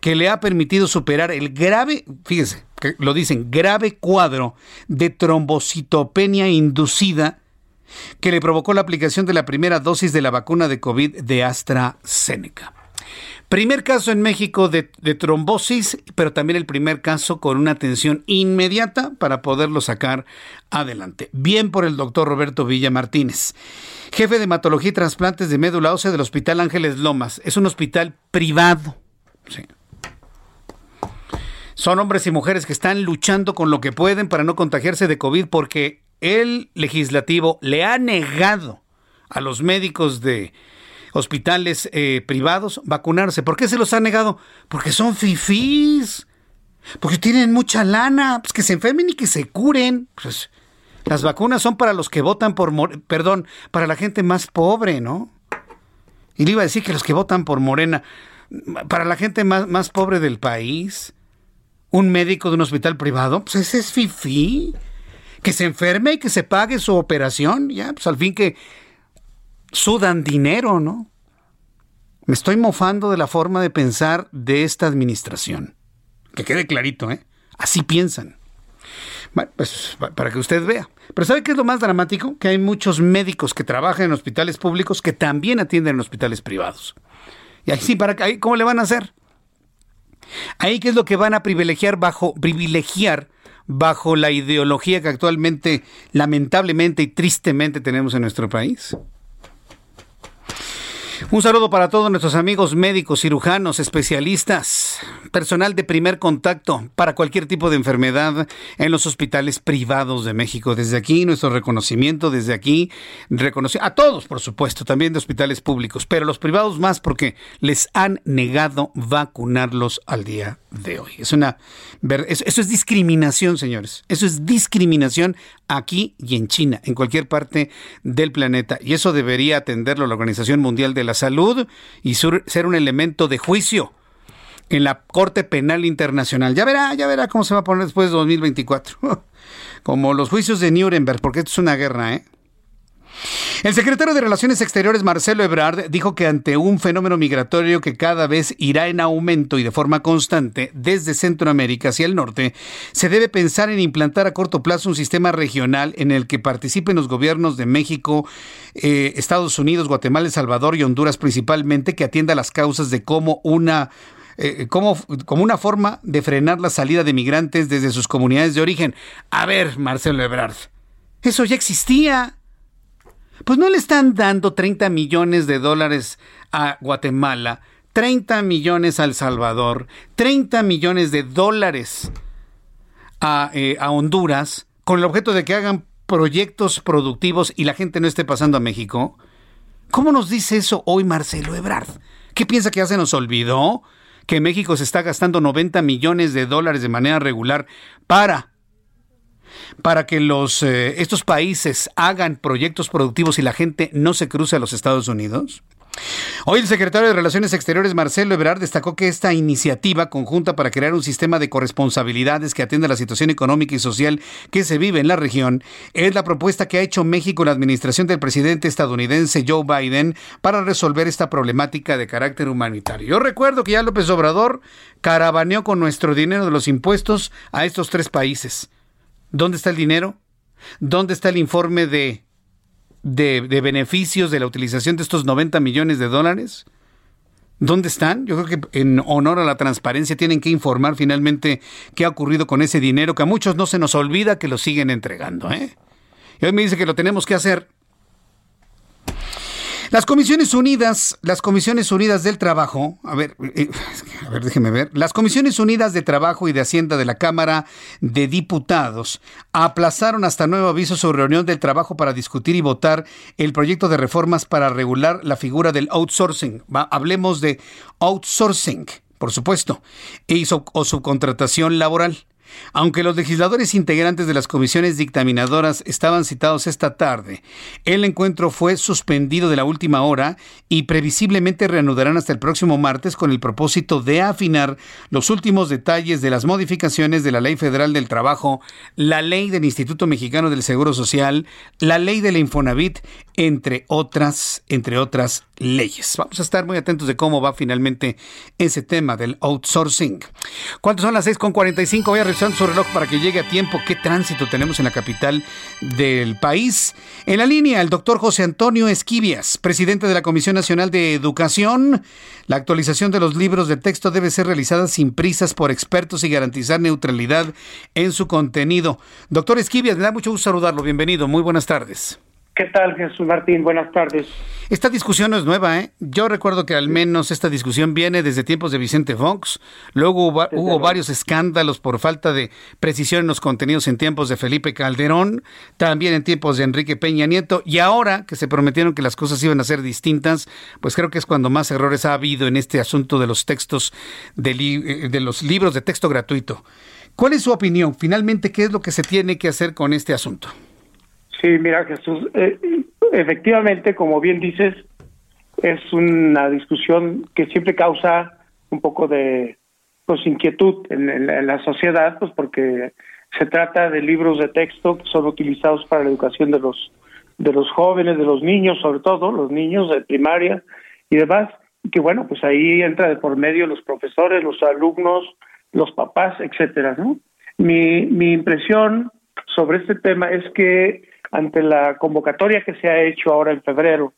que le ha permitido superar el grave, fíjese, lo dicen, grave cuadro de trombocitopenia inducida que le provocó la aplicación de la primera dosis de la vacuna de COVID de AstraZeneca. Primer caso en México de, trombosis, pero también el primer caso con una atención inmediata para poderlo sacar adelante. Bien por el doctor Roberto Villa Martínez, jefe de hematología y trasplantes de médula ósea del Hospital Ángeles Lomas. Es un hospital privado. Son hombres y mujeres que están luchando con lo que pueden para no contagiarse de COVID porque el legislativo le ha negado a los médicos de hospitales eh, privados vacunarse. ¿Por qué se los ha negado? Porque son fifís. Porque tienen mucha lana. Pues que se enfermen y que se curen. Pues, las vacunas son para los que votan por... Perdón, para la gente más pobre, ¿no? Y le iba a decir que los que votan por Morena, para la gente más, más pobre del país un médico de un hospital privado, pues ese es fifi. Que se enferme y que se pague su operación, ya, pues al fin que sudan dinero, ¿no? Me estoy mofando de la forma de pensar de esta administración. Que quede clarito, ¿eh? Así piensan. Bueno, pues para que usted vea. Pero ¿sabe qué es lo más dramático? Que hay muchos médicos que trabajan en hospitales públicos que también atienden en hospitales privados. Y ahí sí, ¿para? ¿Cómo le van a hacer? Ahí qué es lo que van a privilegiar bajo privilegiar bajo la ideología que actualmente lamentablemente y tristemente tenemos en nuestro país. Un saludo para todos nuestros amigos médicos, cirujanos, especialistas. Personal de primer contacto para cualquier tipo de enfermedad en los hospitales privados de México. Desde aquí nuestro reconocimiento, desde aquí a todos, por supuesto, también de hospitales públicos, pero los privados más porque les han negado vacunarlos al día de hoy. Es una eso es discriminación, señores. Eso es discriminación aquí y en China, en cualquier parte del planeta. Y eso debería atenderlo la Organización Mundial de la Salud y ser un elemento de juicio en la Corte Penal Internacional. Ya verá, ya verá cómo se va a poner después de 2024. [laughs] Como los juicios de Nuremberg, porque esto es una guerra, ¿eh? El secretario de Relaciones Exteriores, Marcelo Ebrard, dijo que ante un fenómeno migratorio que cada vez irá en aumento y de forma constante desde Centroamérica hacia el norte, se debe pensar en implantar a corto plazo un sistema regional en el que participen los gobiernos de México, eh, Estados Unidos, Guatemala, El Salvador y Honduras principalmente, que atienda las causas de cómo una eh, como, como, una forma de frenar la salida de migrantes desde sus comunidades de origen. A ver, Marcelo Ebrard, eso ya existía pues no le están dando 30 millones de dólares a Guatemala, 30 millones a El Salvador, 30 millones de dólares a, eh, a Honduras con el objeto de que hagan proyectos productivos y la gente no esté pasando a México. ¿Cómo nos dice eso hoy Marcelo Ebrard? ¿Qué piensa que ya se nos olvidó? Que México se está gastando 90 millones de dólares de manera regular para para que eh, estos países hagan proyectos productivos y la gente no se cruce a los Estados Unidos? Hoy el secretario de Relaciones Exteriores, Marcelo Ebrard, destacó que esta iniciativa conjunta para crear un sistema de corresponsabilidades que atienda la situación económica y social que se vive en la región es la propuesta que ha hecho México la administración del presidente estadounidense Joe Biden para resolver esta problemática de carácter humanitario. Yo recuerdo que ya López Obrador carabaneó con nuestro dinero de los impuestos a estos tres países. ¿Dónde está el dinero? ¿Dónde está el informe de, de, beneficios de la utilización de estos 90 millones de dólares? ¿Dónde están? Yo creo que en honor a la transparencia tienen que informar finalmente qué ha ocurrido con ese dinero que a muchos no se nos olvida que lo siguen entregando. ¿eh? Y hoy me dice que lo tenemos que hacer las Comisiones Unidas, las Comisiones Unidas del Trabajo, a ver, eh, a ver, déjeme ver, las Comisiones Unidas de Trabajo y de Hacienda de la Cámara de Diputados aplazaron hasta nuevo aviso su reunión del trabajo para discutir y votar el proyecto de reformas para regular la figura del outsourcing. hablemos de outsourcing, por supuesto, e o subcontratación laboral. Aunque los legisladores integrantes de las comisiones dictaminadoras estaban citados esta tarde, el encuentro fue suspendido de la última hora y previsiblemente reanudarán hasta el próximo martes con el propósito de afinar los últimos detalles de las modificaciones de la Ley Federal del Trabajo, la Ley del Instituto Mexicano del Seguro Social, la Ley de la Infonavit, entre otras, entre otras leyes. Vamos a estar muy atentos de cómo va finalmente ese tema del outsourcing. ¿Cuántos son las 6.45? Voy a revisar su reloj para que llegue a tiempo. ¿Qué tránsito tenemos en la capital del país? En la línea, el doctor José Antonio Esquivias, presidente de la Comisión Nacional de Educación. La actualización de los libros de texto debe ser realizada sin prisas por expertos y garantizar neutralidad en su contenido. Doctor Esquivias, me da mucho gusto saludarlo. Bienvenido. Muy buenas tardes. ¿Qué tal, Jesús Martín? Buenas tardes. Esta discusión no es nueva, ¿eh? Yo recuerdo que al menos esta discusión viene desde tiempos de Vicente Fox. Luego hubo, varios escándalos por falta de precisión en los contenidos en tiempos de Felipe Calderón, también en tiempos de Enrique Peña Nieto. Y ahora que se prometieron que las cosas iban a ser distintas, pues creo que es cuando más errores ha habido en este asunto de los textos, de, eh, de los libros de texto gratuito. ¿Cuál es su opinión? Finalmente, ¿qué es lo que se tiene que hacer con este asunto? Sí, mira Jesús, eh, efectivamente, como bien dices, es una discusión que siempre causa un poco de pues inquietud en, la sociedad, pues porque se trata de libros de texto que son utilizados para la educación de los de los jóvenes, de los niños, sobre todo los niños de primaria y demás, y que bueno, pues ahí entra de por medio los profesores, los alumnos, los papás, etcétera, ¿no? Mi mi impresión sobre este tema es que ante la convocatoria que se ha hecho ahora en febrero,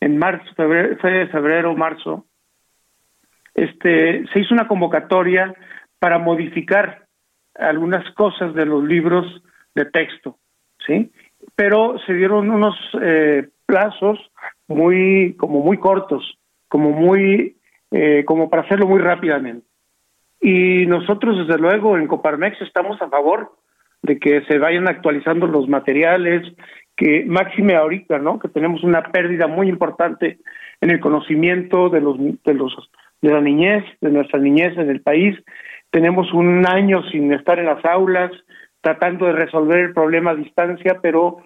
en marzo, febrero, febrero, marzo, este, se hizo una convocatoria para modificar algunas cosas de los libros de texto, ¿sí? Pero se dieron unos eh, plazos muy, como muy cortos, como muy, eh, como para hacerlo muy rápidamente. Y nosotros, desde luego, en Coparmex estamos a favor de que se vayan actualizando los materiales, que máxime ahorita, ¿no? Que tenemos una pérdida muy importante en el conocimiento de los de los de la niñez, de nuestra niñez en el país. Tenemos un año sin estar en las aulas, tratando de resolver el problema a distancia, pero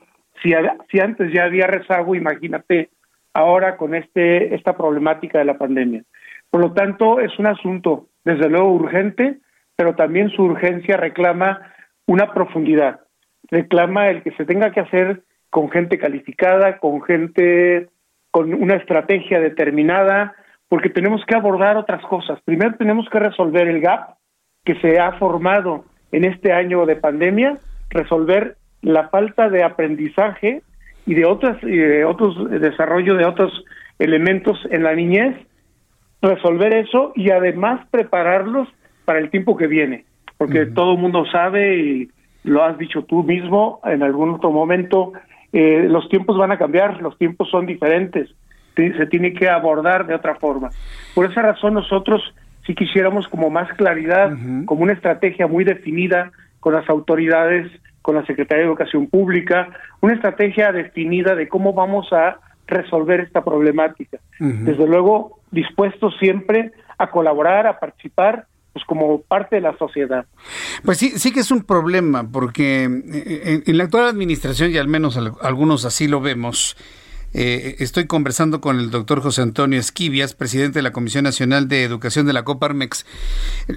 si, si antes ya había rezago, imagínate ahora con este esta problemática de la pandemia. Por lo tanto, es un asunto desde luego urgente, pero también su urgencia reclama una profundidad, reclama el que se tenga que hacer con gente calificada, con gente con una estrategia determinada, porque tenemos que abordar otras cosas. Primero tenemos que resolver el gap que se ha formado en este año de pandemia, resolver la falta de aprendizaje y de otras y de otros desarrollo de otros elementos en la niñez, resolver eso y además prepararlos para el tiempo que viene, porque todo el mundo sabe y lo has dicho tú mismo en algún otro momento, eh, los tiempos van a cambiar, los tiempos son diferentes, se tiene que abordar de otra forma. Por esa razón nosotros si quisiéramos como más claridad, como una estrategia muy definida con las autoridades, con la Secretaría de Educación Pública, una estrategia definida de cómo vamos a resolver esta problemática. Desde luego, dispuestos siempre a colaborar, a participar, pues como parte de la sociedad. Pues sí, sí que es un problema, porque eh, en, la actual administración, y al menos algunos así lo vemos, eh, estoy conversando con el doctor José Antonio Esquivias, presidente de la Comisión Nacional de Educación de la Coparmex.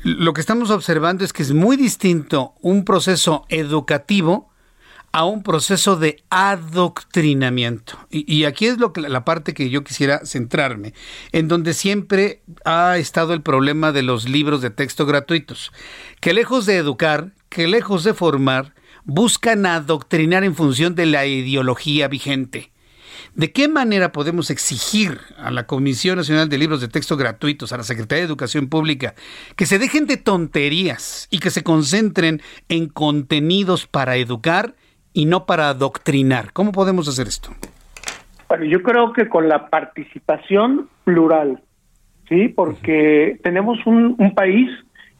Lo que estamos observando es que es muy distinto un proceso educativo a un proceso de adoctrinamiento. Y, aquí es lo que la parte que yo quisiera centrarme, en donde siempre ha estado el problema de los libros de texto gratuitos, que lejos de educar, que lejos de formar, buscan adoctrinar en función de la ideología vigente. ¿De qué manera podemos exigir a la Comisión Nacional de Libros de Texto Gratuitos, a la Secretaría de Educación Pública, que se dejen de tonterías y que se concentren en contenidos para educar y no para adoctrinar? ¿Cómo podemos hacer esto? Bueno, yo creo que con la participación plural, ¿sí? Porque tenemos un, país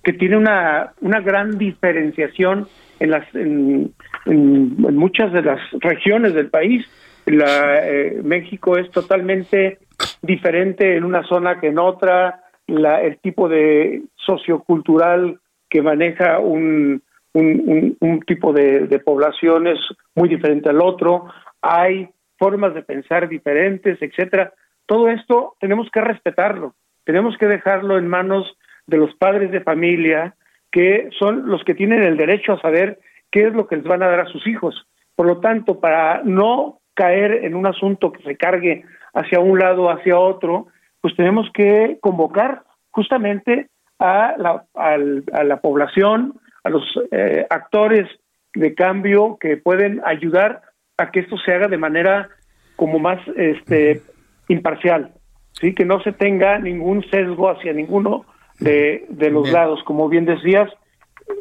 que tiene una, una gran diferenciación en, las, en muchas de las regiones del país la, eh, México es totalmente diferente en una zona que en otra, la, el tipo de sociocultural que maneja un, un, un, tipo de, de, población es muy diferente al otro, hay formas de pensar diferentes, etcétera. Todo esto tenemos que respetarlo, tenemos que dejarlo en manos de los padres de familia, que son los que tienen el derecho a saber qué es lo que les van a dar a sus hijos. Por lo tanto, para no caer en un asunto que se cargue hacia un lado o hacia otro, pues tenemos que convocar justamente a la, a la población, a los eh, actores de cambio que pueden ayudar a que esto se haga de manera como más este imparcial, sí que no se tenga ningún sesgo hacia ninguno de, de los lados, como bien decías,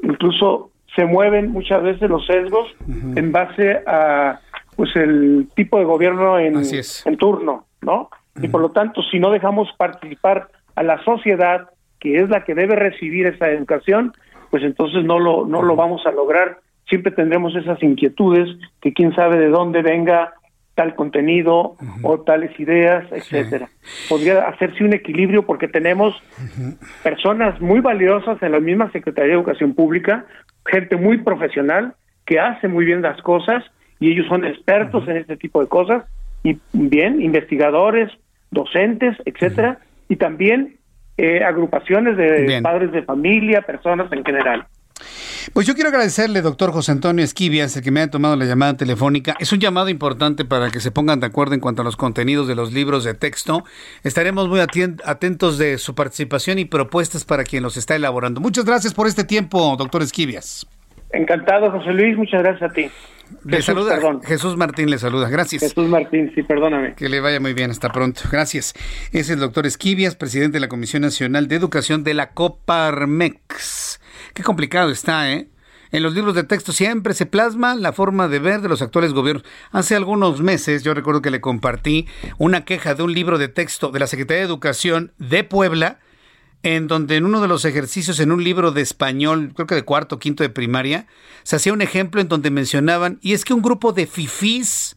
incluso se mueven muchas veces los sesgos en base a pues el tipo de gobierno en, en turno, ¿no? Y por lo tanto, si no dejamos participar a la sociedad, que es la que debe recibir esa educación, pues entonces no lo, no lo vamos a lograr. Siempre tendremos esas inquietudes, que quién sabe de dónde venga tal contenido o tales ideas, etcétera. Podría hacerse un equilibrio porque tenemos personas muy valiosas en la misma Secretaría de Educación Pública, gente muy profesional que hace muy bien las cosas y ellos son expertos en este tipo de cosas y bien investigadores, docentes, etcétera, y también eh, agrupaciones de padres de familia, personas en general. Pues yo quiero agradecerle, doctor José Antonio Esquivias, el que me haya tomado la llamada telefónica. Es un llamado importante para que se pongan de acuerdo en cuanto a los contenidos de los libros de texto. Estaremos muy atentos de su participación y propuestas para quien los está elaborando. Muchas gracias por este tiempo, doctor Esquivias. Encantado, José Luis. Muchas gracias a ti. Le saluda, Jesús Martín le saluda, gracias. Jesús Martín, sí, perdóname. Que le vaya muy bien, hasta pronto, gracias. Es el doctor Esquivias, presidente de la Comisión Nacional de Educación de la Coparmex. Qué complicado está, ¿eh? En los libros de texto siempre se plasma la forma de ver de los actuales gobiernos. Hace algunos meses yo recuerdo que le compartí una queja de un libro de texto de la Secretaría de Educación de Puebla en donde en uno de los ejercicios en un libro de español, creo que de cuarto o quinto de primaria, se hacía un ejemplo en donde mencionaban, y es que un grupo de fifís,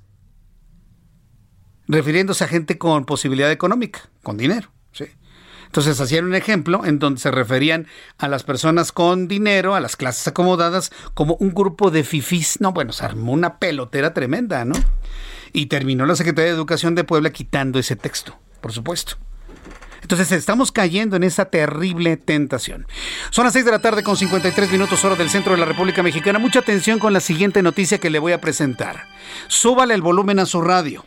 refiriéndose a gente con posibilidad económica, con dinero, ¿sí? Entonces hacían un ejemplo en donde se referían a las personas con dinero, a las clases acomodadas, como un grupo de fifís. No, bueno, se armó una pelotera tremenda, ¿no? Y terminó la Secretaría de Educación de Puebla quitando ese texto, por supuesto. Entonces estamos cayendo en esa terrible tentación. Son las 6 de la tarde con 53 minutos hora del centro de la República Mexicana. Mucha atención con la siguiente noticia que le voy a presentar. Súbale el volumen a su radio.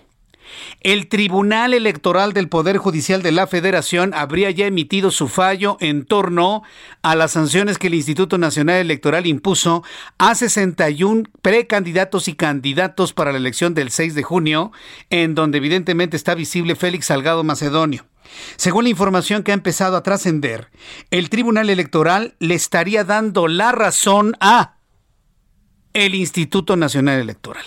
El Tribunal Electoral del Poder Judicial de la Federación habría ya emitido su fallo en torno a las sanciones que el Instituto Nacional Electoral impuso a 61 precandidatos y candidatos para la elección del 6 de junio, en donde evidentemente está visible Félix Salgado Macedonio. Según la información que ha empezado a trascender, el Tribunal Electoral le estaría dando la razón a el Instituto Nacional Electoral.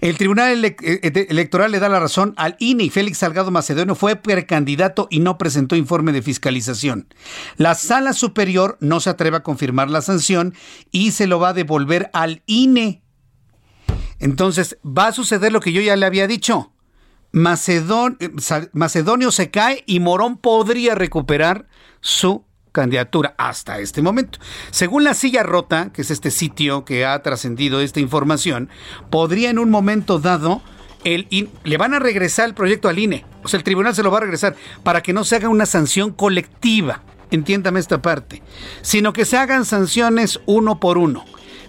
El Tribunal eh, eh, Electoral le da la razón al INE y Félix Salgado Macedonio fue precandidato y no presentó informe de fiscalización. La sala superior no se atreve a confirmar la sanción y se lo va a devolver al INE. Entonces, va a suceder lo que yo ya le había dicho. Eh, Macedonio se cae y Morón podría recuperar su candidatura hasta este momento. Según la silla rota, que es este sitio que ha trascendido esta información, podría en un momento dado el le van a regresar el proyecto al INE, o sea, el tribunal se lo va a regresar para que no se haga una sanción colectiva, entiéndame esta parte, sino que se hagan sanciones uno por uno.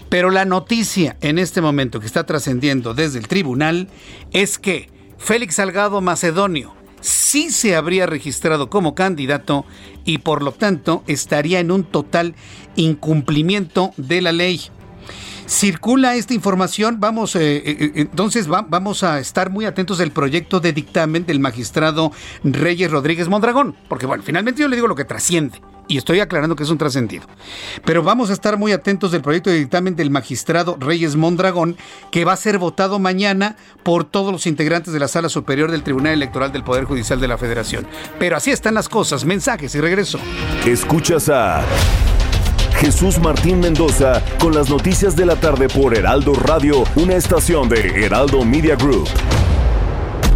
Pero la noticia en este momento que está trascendiendo desde el tribunal es que Félix Salgado Macedonio sí se habría registrado como candidato y por lo tanto estaría en un total incumplimiento de la ley. Circula esta información, vamos, eh, eh, eh, entonces vamos a estar muy atentos del proyecto de dictamen del magistrado Reyes Rodríguez Mondragón, porque bueno, finalmente yo le digo lo que trasciende y estoy aclarando que es un trascendido. Pero vamos a estar muy atentos del proyecto de dictamen del magistrado Reyes Mondragón, que va a ser votado mañana por todos los integrantes de la Sala Superior del Tribunal Electoral del Poder Judicial de la Federación. Pero así están las cosas. Mensajes y regreso. Escuchas a Jesús Martín Mendoza con las noticias de la tarde por Heraldo Radio, una estación de Heraldo Media Group.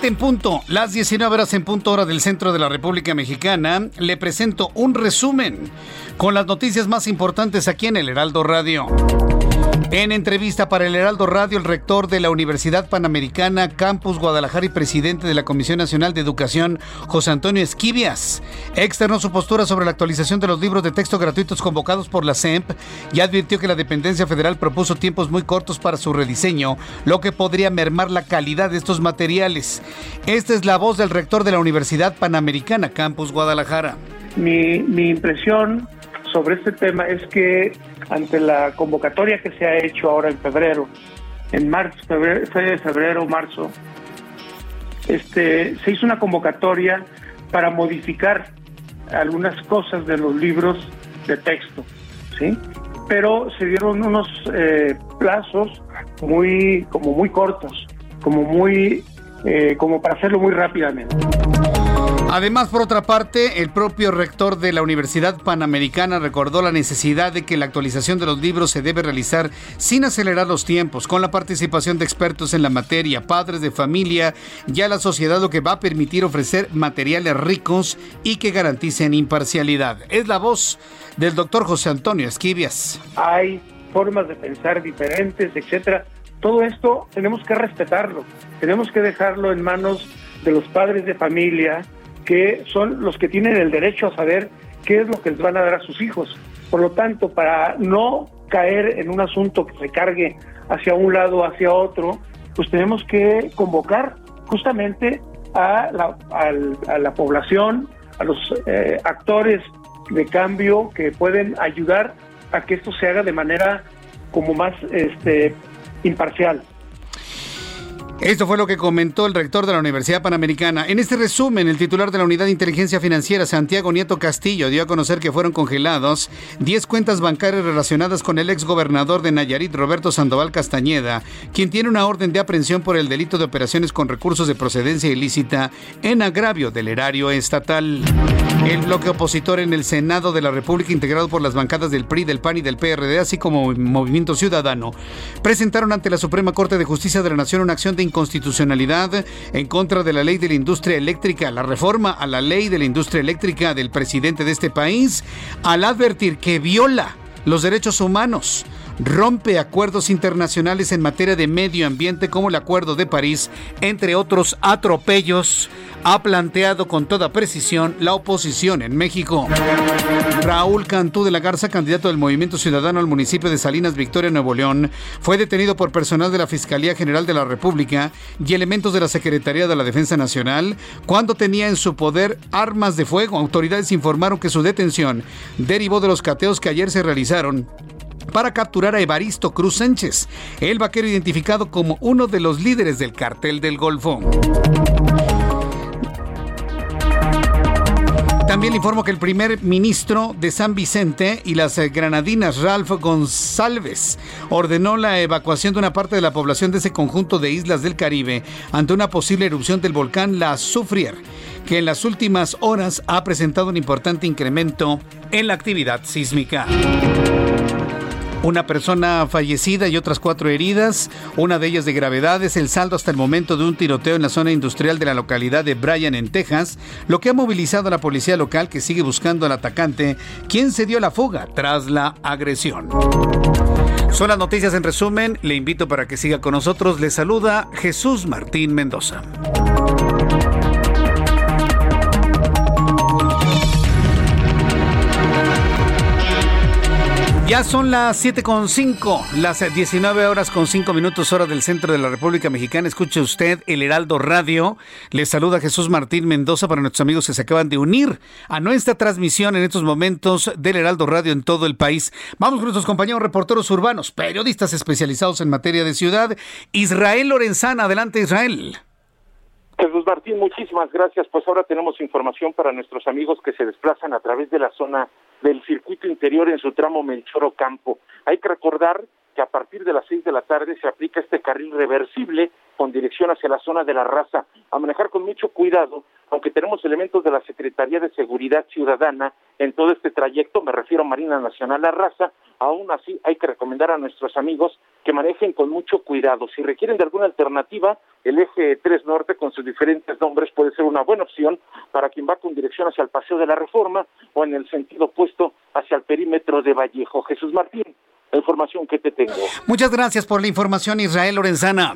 7 en punto, las 19 horas en punto hora del centro de la República Mexicana. Le presento un resumen con las noticias más importantes aquí en el Heraldo Radio. En entrevista para el Heraldo Radio, el rector de la Universidad Panamericana Campus Guadalajara y presidente de la Comisión Nacional de Educación, José Antonio Esquivias, externó su postura sobre la actualización de los libros de texto gratuitos convocados por la CEMP y advirtió que la dependencia federal propuso tiempos muy cortos para su rediseño, lo que podría mermar la calidad de estos materiales. Esta es la voz del rector de la Universidad Panamericana Campus Guadalajara. Mi, mi impresión sobre este tema es que ante la convocatoria que se ha hecho ahora en febrero, en marzo, febrero, febrero marzo, este, se hizo una convocatoria para modificar algunas cosas de los libros de texto, ¿sí? Pero se dieron unos eh, plazos muy, como muy cortos, como muy, eh, como para hacerlo muy rápidamente. Además, por otra parte, el propio rector de la Universidad Panamericana recordó la necesidad de que la actualización de los libros se debe realizar sin acelerar los tiempos, con la participación de expertos en la materia, padres de familia y a la sociedad, lo que va a permitir ofrecer materiales ricos y que garanticen imparcialidad. Es la voz del doctor José Antonio Esquivias. Hay formas de pensar diferentes, etcétera. Todo esto tenemos que respetarlo, tenemos que dejarlo en manos de los padres de familia, que son los que tienen el derecho a saber qué es lo que les van a dar a sus hijos. Por lo tanto, para no caer en un asunto que se cargue hacia un lado o hacia otro, pues tenemos que convocar justamente a la, a la población, a los eh, actores de cambio que pueden ayudar a que esto se haga de manera como más este imparcial. Esto fue lo que comentó el rector de la Universidad Panamericana. En este resumen, el titular de la Unidad de Inteligencia Financiera, Santiago Nieto Castillo, dio a conocer que fueron congelados 10 cuentas bancarias relacionadas con el ex gobernador de Nayarit, Roberto Sandoval Castañeda, quien tiene una orden de aprehensión por el delito de operaciones con recursos de procedencia ilícita en agravio del erario estatal. El bloque opositor en el Senado de la República, integrado por las bancadas del PRI, del PAN y del PRD, así como Movimiento Ciudadano, presentaron ante la Suprema Corte de Justicia de la Nación una acción de inconstitucionalidad en contra de la ley de la industria eléctrica, la reforma a la ley de la industria eléctrica del presidente de este país, al advertir que viola los derechos humanos, rompe acuerdos internacionales en materia de medio ambiente como el Acuerdo de París, entre otros atropellos, ha planteado con toda precisión la oposición en México. Raúl Cantú de la Garza, candidato del Movimiento Ciudadano al municipio de Salinas, Victoria, Nuevo León, fue detenido por personal de la Fiscalía General de la República y elementos de la Secretaría de la Defensa Nacional cuando tenía en su poder armas de fuego. Autoridades informaron que su detención derivó de los cateos que ayer se realizaron para capturar a Evaristo Cruz Sánchez, el vaquero identificado como uno de los líderes del cartel del Golfo. También le informo que el primer ministro de San Vicente y las eh, granadinas, Ralph González, ordenó la evacuación de una parte de la población de ese conjunto de islas del Caribe ante una posible erupción del volcán La Soufrière, que en las últimas horas ha presentado un importante incremento en la actividad sísmica una persona fallecida y otras cuatro heridas, una de ellas de gravedad. Es el saldo hasta el momento de un tiroteo en la zona industrial de la localidad de Bryan, en Texas, lo que ha movilizado a la policía local que sigue buscando al atacante, quien se dio la fuga tras la agresión. Son las noticias en resumen. Le invito para que siga con nosotros. Le saluda Jesús Martín Mendoza. Ya son las 7.5, las 19 horas con 5 minutos hora del centro de la República Mexicana. Escuche usted el Heraldo Radio. Le saluda Jesús Martín Mendoza para nuestros amigos que se acaban de unir a nuestra transmisión en estos momentos del Heraldo Radio en todo el país. Vamos con nuestros compañeros reporteros urbanos, periodistas especializados en materia de ciudad. Israel Lorenzana, adelante Israel. Jesús Martín, muchísimas gracias. Pues ahora tenemos información para nuestros amigos que se desplazan a través de la zona del circuito interior en su tramo Melchoro Campo. Hay que recordar que a partir de las seis de la tarde se aplica este carril reversible con dirección hacia la zona de la raza. A manejar con mucho cuidado, aunque tenemos elementos de la Secretaría de Seguridad Ciudadana en todo este trayecto, me refiero a Marina Nacional La Raza, aún así hay que recomendar a nuestros amigos que manejen con mucho cuidado. Si requieren de alguna alternativa, el eje 3 Norte con sus diferentes nombres puede ser una buena opción para quien va con dirección hacia el Paseo de la Reforma o en el sentido opuesto hacia el perímetro de Vallejo. Jesús Martín, la información que te tengo. Muchas gracias por la información, Israel Lorenzana.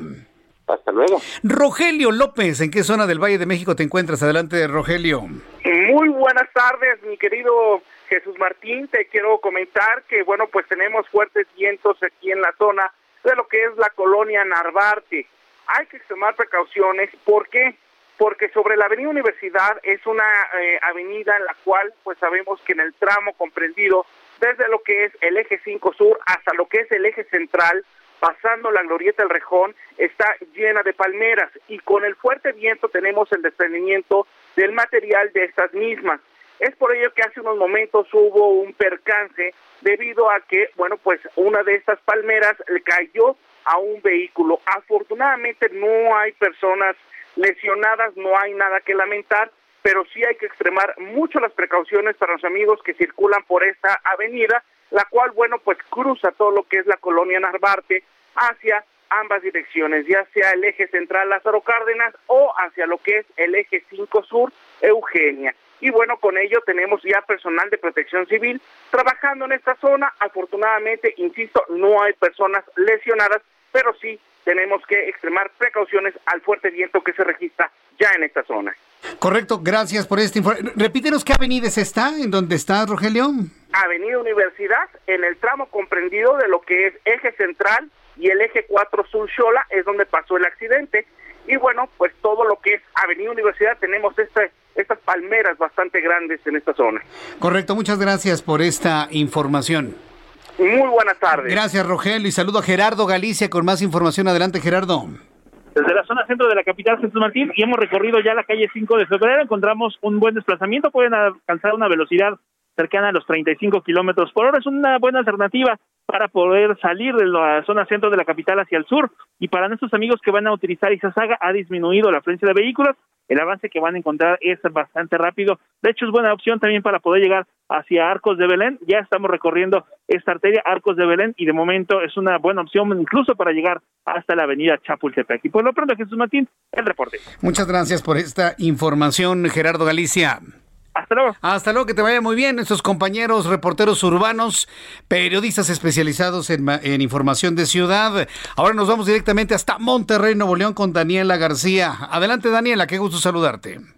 Hasta luego. Rogelio López, ¿en qué zona del Valle de México te encuentras? Adelante, Rogelio. Muy buenas tardes, mi querido Jesús Martín. Te quiero comentar que, bueno, pues tenemos fuertes vientos aquí en la zona de lo que es la colonia Narvarte. Hay que extremar precauciones. ¿Por qué? Porque sobre la avenida Universidad es una eh, avenida en la cual, pues sabemos que en el tramo comprendido desde lo que es el eje 5 sur hasta lo que es el eje central, pasando la glorieta del Rejón, está llena de palmeras y con el fuerte viento tenemos el desprendimiento del material de estas mismas. Es por ello que hace unos momentos hubo un percance debido a que, bueno, pues una de estas palmeras cayó a un vehículo. Afortunadamente no hay personas lesionadas, no hay nada que lamentar, pero sí hay que extremar mucho las precauciones para los amigos que circulan por esta avenida, la cual, bueno, pues cruza todo lo que es la colonia Narvarte hacia ambas direcciones, ya sea el eje central Lázaro Cárdenas o hacia lo que es el eje 5 sur Eugenia. Y bueno, con ello tenemos ya personal de protección civil trabajando en esta zona. Afortunadamente, insisto, no hay personas lesionadas, pero sí tenemos que extremar precauciones al fuerte viento que se registra ya en esta zona. Correcto, gracias por este informe. Repítenos qué avenida es esta, en dónde está, Rogelio. Avenida Universidad, en el tramo comprendido de lo que es eje central y el eje 4 Sur Xola, es donde pasó el accidente. Y bueno, pues todo lo que es Avenida Universidad, tenemos este, estas palmeras bastante grandes en esta zona. Correcto, muchas gracias por esta información. Muy buenas tardes. Gracias, Rogelio, y saludo a Gerardo Galicia con más información. Adelante, Gerardo. Desde la zona centro de la capital Jesús Martín y hemos recorrido ya la calle 5 de febrero, encontramos un buen desplazamiento, pueden alcanzar una velocidad cercana a los 35 kilómetros por hora. Es una buena alternativa para poder salir de la zona centro de la capital hacia el sur. Y para nuestros amigos que van a utilizar Izazaga, ha disminuido la afluencia de vehículos. El avance que van a encontrar es bastante rápido. De hecho, es buena opción también para poder llegar hacia Arcos de Belén. Ya estamos recorriendo esta arteria, Arcos de Belén, y de momento es una buena opción incluso para llegar hasta la avenida Chapultepec. Y por lo pronto, Jesús Martín, el reporte. Muchas gracias por esta información, Gerardo Galicia. Hasta luego. Hasta luego, que te vaya muy bien. Nuestros compañeros reporteros urbanos, periodistas especializados en, en, información de ciudad. Ahora nos vamos directamente hasta Monterrey, Nuevo León, con Daniela García. Adelante, Daniela, qué gusto saludarte.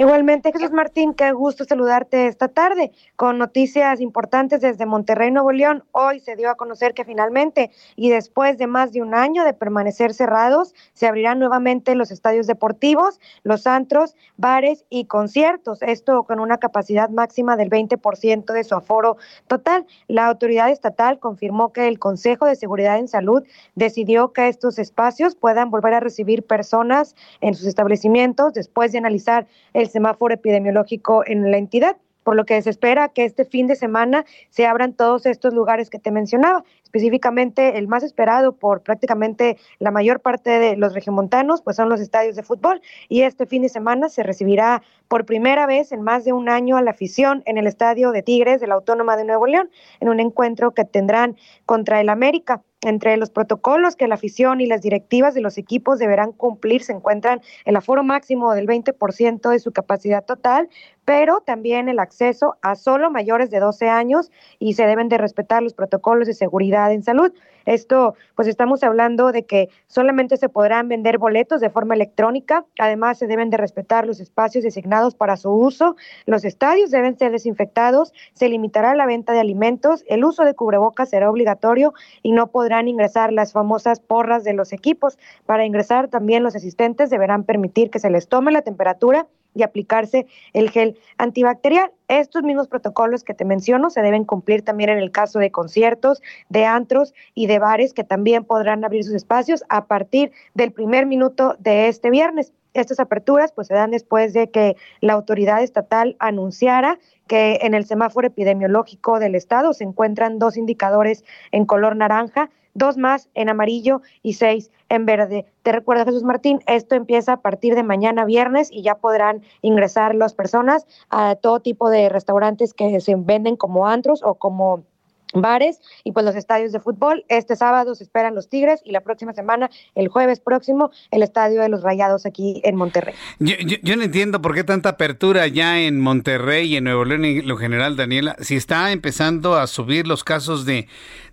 Igualmente, Jesús Martín, qué gusto saludarte esta tarde con noticias importantes desde Monterrey, Nuevo León. Hoy se dio a conocer que finalmente y después de más de un año de permanecer cerrados, se abrirán nuevamente los estadios deportivos, los antros, bares y conciertos. Esto con una capacidad máxima del 20% de su aforo total. La autoridad estatal confirmó que el Consejo de Seguridad en Salud decidió que estos espacios puedan volver a recibir personas en sus establecimientos después de analizar el semáforo epidemiológico en la entidad por lo que se espera que este fin de semana se abran todos estos lugares que te mencionaba, específicamente el más esperado por prácticamente la mayor parte de los regiomontanos, pues son los estadios de fútbol, y este fin de semana se recibirá por primera vez en más de un año a la afición en el estadio de Tigres de la Autónoma de Nuevo León, en un encuentro que tendrán contra el América. Entre los protocolos que la afición y las directivas de los equipos deberán cumplir se encuentran el aforo máximo del 20% de su capacidad total, pero también el acceso a solo mayores de 12 años y se deben de respetar los protocolos de seguridad en salud. Esto, pues estamos hablando de que solamente se podrán vender boletos de forma electrónica, además se deben de respetar los espacios designados para su uso, los estadios deben ser desinfectados, se limitará la venta de alimentos, el uso de cubrebocas será obligatorio y no podrán ingresar las famosas porras de los equipos. Para ingresar también los asistentes deberán permitir que se les tome la temperatura y aplicarse el gel antibacterial. Estos mismos protocolos que te menciono se deben cumplir también en el caso de conciertos, de antros y de bares que también podrán abrir sus espacios a partir del primer minuto de este viernes. Estas aperturas pues se dan después de que la autoridad estatal anunciara que en el semáforo epidemiológico del estado se encuentran dos indicadores en color naranja dos más en amarillo y seis en verde. Te recuerdo, Jesús Martín, esto empieza a partir de mañana viernes y ya podrán ingresar las personas a todo tipo de restaurantes que se venden como antros o como bares y pues los estadios de fútbol. Este sábado se esperan los Tigres y la próxima semana, el jueves próximo, el estadio de los Rayados aquí en Monterrey. Yo, no entiendo por qué tanta apertura ya en Monterrey y en Nuevo León en lo general, Daniela, si está empezando a subir los casos de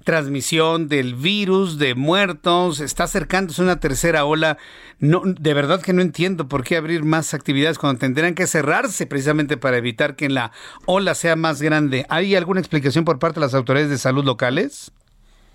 transmisión del virus, de muertos, está acercándose una tercera ola. No, de verdad que no entiendo por qué abrir más actividades cuando tendrán que cerrarse precisamente para evitar que la ola sea más grande. ¿Hay alguna explicación por parte de las autoridades de salud locales?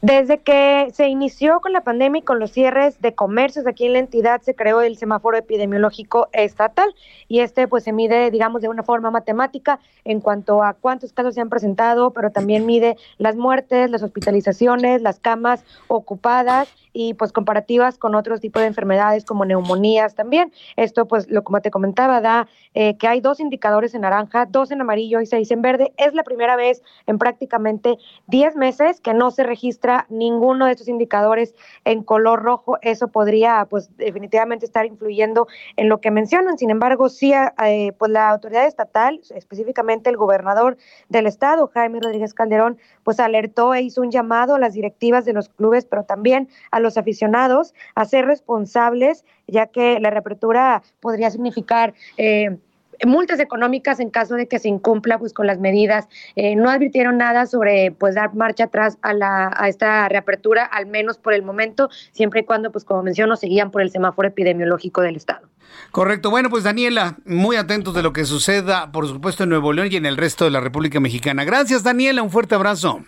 Desde que se inició con la pandemia y con los cierres de comercios aquí en la entidad, se creó el semáforo epidemiológico estatal y este pues se mide, digamos, de una forma matemática en cuanto a cuántos casos se han presentado, pero también mide las muertes, las hospitalizaciones, las camas ocupadas y pues comparativas con otros tipos de enfermedades como neumonías también. Esto pues lo como te comentaba da eh, que hay dos indicadores en naranja, dos en amarillo y seis en verde. Es la primera vez en prácticamente 10 meses que no se registra ninguno de estos indicadores en color rojo, eso podría pues definitivamente estar influyendo en lo que mencionan. Sin embargo, sí, eh, pues la autoridad estatal, específicamente el gobernador del estado, Jaime Rodríguez Calderón, pues alertó e hizo un llamado a las directivas de los clubes, pero también a los aficionados a ser responsables, ya que la reapertura podría significar... Eh, multas económicas en caso de que se incumpla pues con las medidas. Eh, no advirtieron nada sobre pues dar marcha atrás a, la, a esta reapertura, al menos por el momento, siempre y cuando, pues como menciono, seguían por el semáforo epidemiológico del Estado. Correcto. Bueno, pues Daniela, muy atentos de lo que suceda, por supuesto, en Nuevo León y en el resto de la República Mexicana. Gracias, Daniela. Un fuerte abrazo.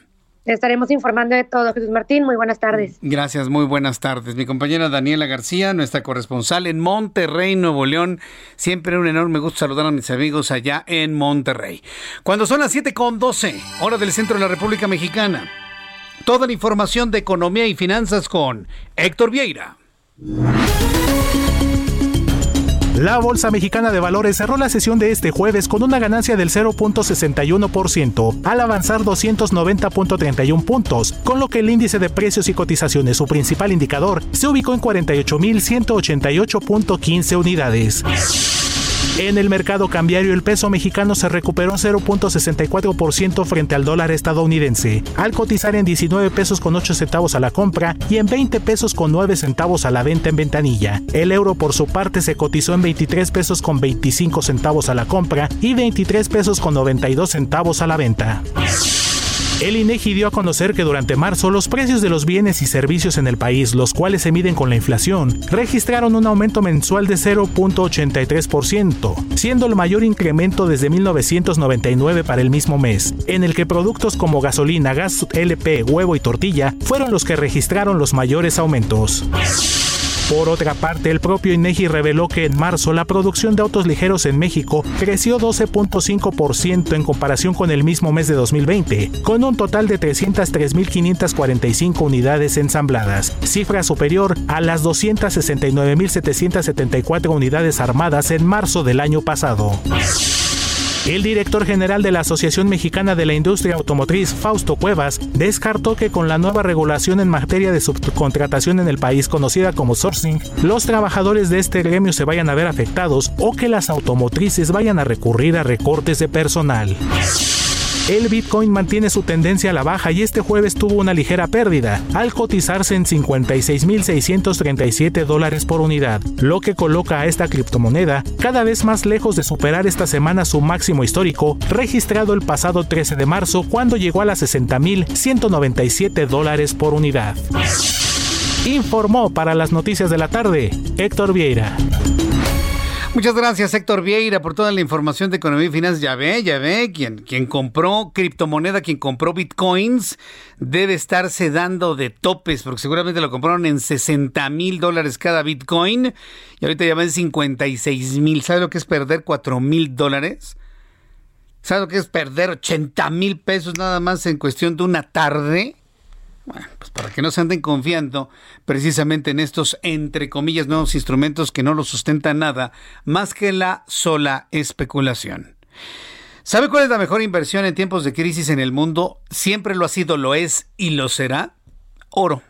Estaremos informando de todo, Jesús Martín. Muy buenas tardes. Gracias, muy buenas tardes. Mi compañera Daniela García, nuestra corresponsal en Monterrey, Nuevo León. Siempre un enorme gusto saludar a mis amigos allá en Monterrey. Cuando son las 7 con 12, hora del centro de la República Mexicana. Toda la información de economía y finanzas con Héctor Vieira. La Bolsa Mexicana de Valores cerró la sesión de este jueves con una ganancia del 0.61% al avanzar 290.31 puntos, con lo que el índice de precios y cotizaciones, su principal indicador, se ubicó en 48.188.15 unidades. En el mercado cambiario, el peso mexicano se recuperó un 0.64% frente al dólar estadounidense, al cotizar en 19 pesos con 8 centavos a la compra y en 20 pesos con 9 centavos a la venta en ventanilla. El euro, por su parte, se cotizó en 23 pesos con 25 centavos a la compra y 23 pesos con 92 centavos a la venta. El INEGI dio a conocer que durante marzo los precios de los bienes y servicios en el país, los cuales se miden con la inflación, registraron un aumento mensual de 0.83%, siendo el mayor incremento desde 1999 para el mismo mes, en el que productos como gasolina, gas LP, huevo y tortilla fueron los que registraron los mayores aumentos. Por otra parte, el propio INEGI reveló que en marzo la producción de autos ligeros en México creció 12.5% en comparación con el mismo mes de 2020, con un total de 303.545 unidades ensambladas, cifra superior a las 269.774 unidades armadas en marzo del año pasado. El director general de la Asociación Mexicana de la Industria Automotriz, Fausto Cuevas, descartó que con la nueva regulación en materia de subcontratación en el país conocida como sourcing, los trabajadores de este gremio se vayan a ver afectados o que las automotrices vayan a recurrir a recortes de personal. El Bitcoin mantiene su tendencia a la baja y este jueves tuvo una ligera pérdida, al cotizarse en 56.637 dólares por unidad, lo que coloca a esta criptomoneda cada vez más lejos de superar esta semana su máximo histórico, registrado el pasado 13 de marzo cuando llegó a las 60.197 dólares por unidad. Informó para las noticias de la tarde Héctor Vieira. Muchas gracias, Héctor Vieira, por toda la información de economía y finanzas. Ya ve, ya ve, quien, quien compró criptomoneda, quien compró bitcoins, debe estarse dando de topes, porque seguramente lo compraron en 60 mil dólares cada bitcoin y ahorita ya ven 56 mil. ¿Sabe lo que es perder 4 mil dólares? ¿Sabe lo que es perder 80 mil pesos nada más en cuestión de una tarde? Bueno, pues para que no se anden confiando precisamente en estos, entre comillas, nuevos instrumentos que no lo sustentan nada más que la sola especulación. ¿Sabe cuál es la mejor inversión en tiempos de crisis en el mundo? Siempre lo ha sido, lo es y lo será. Oro.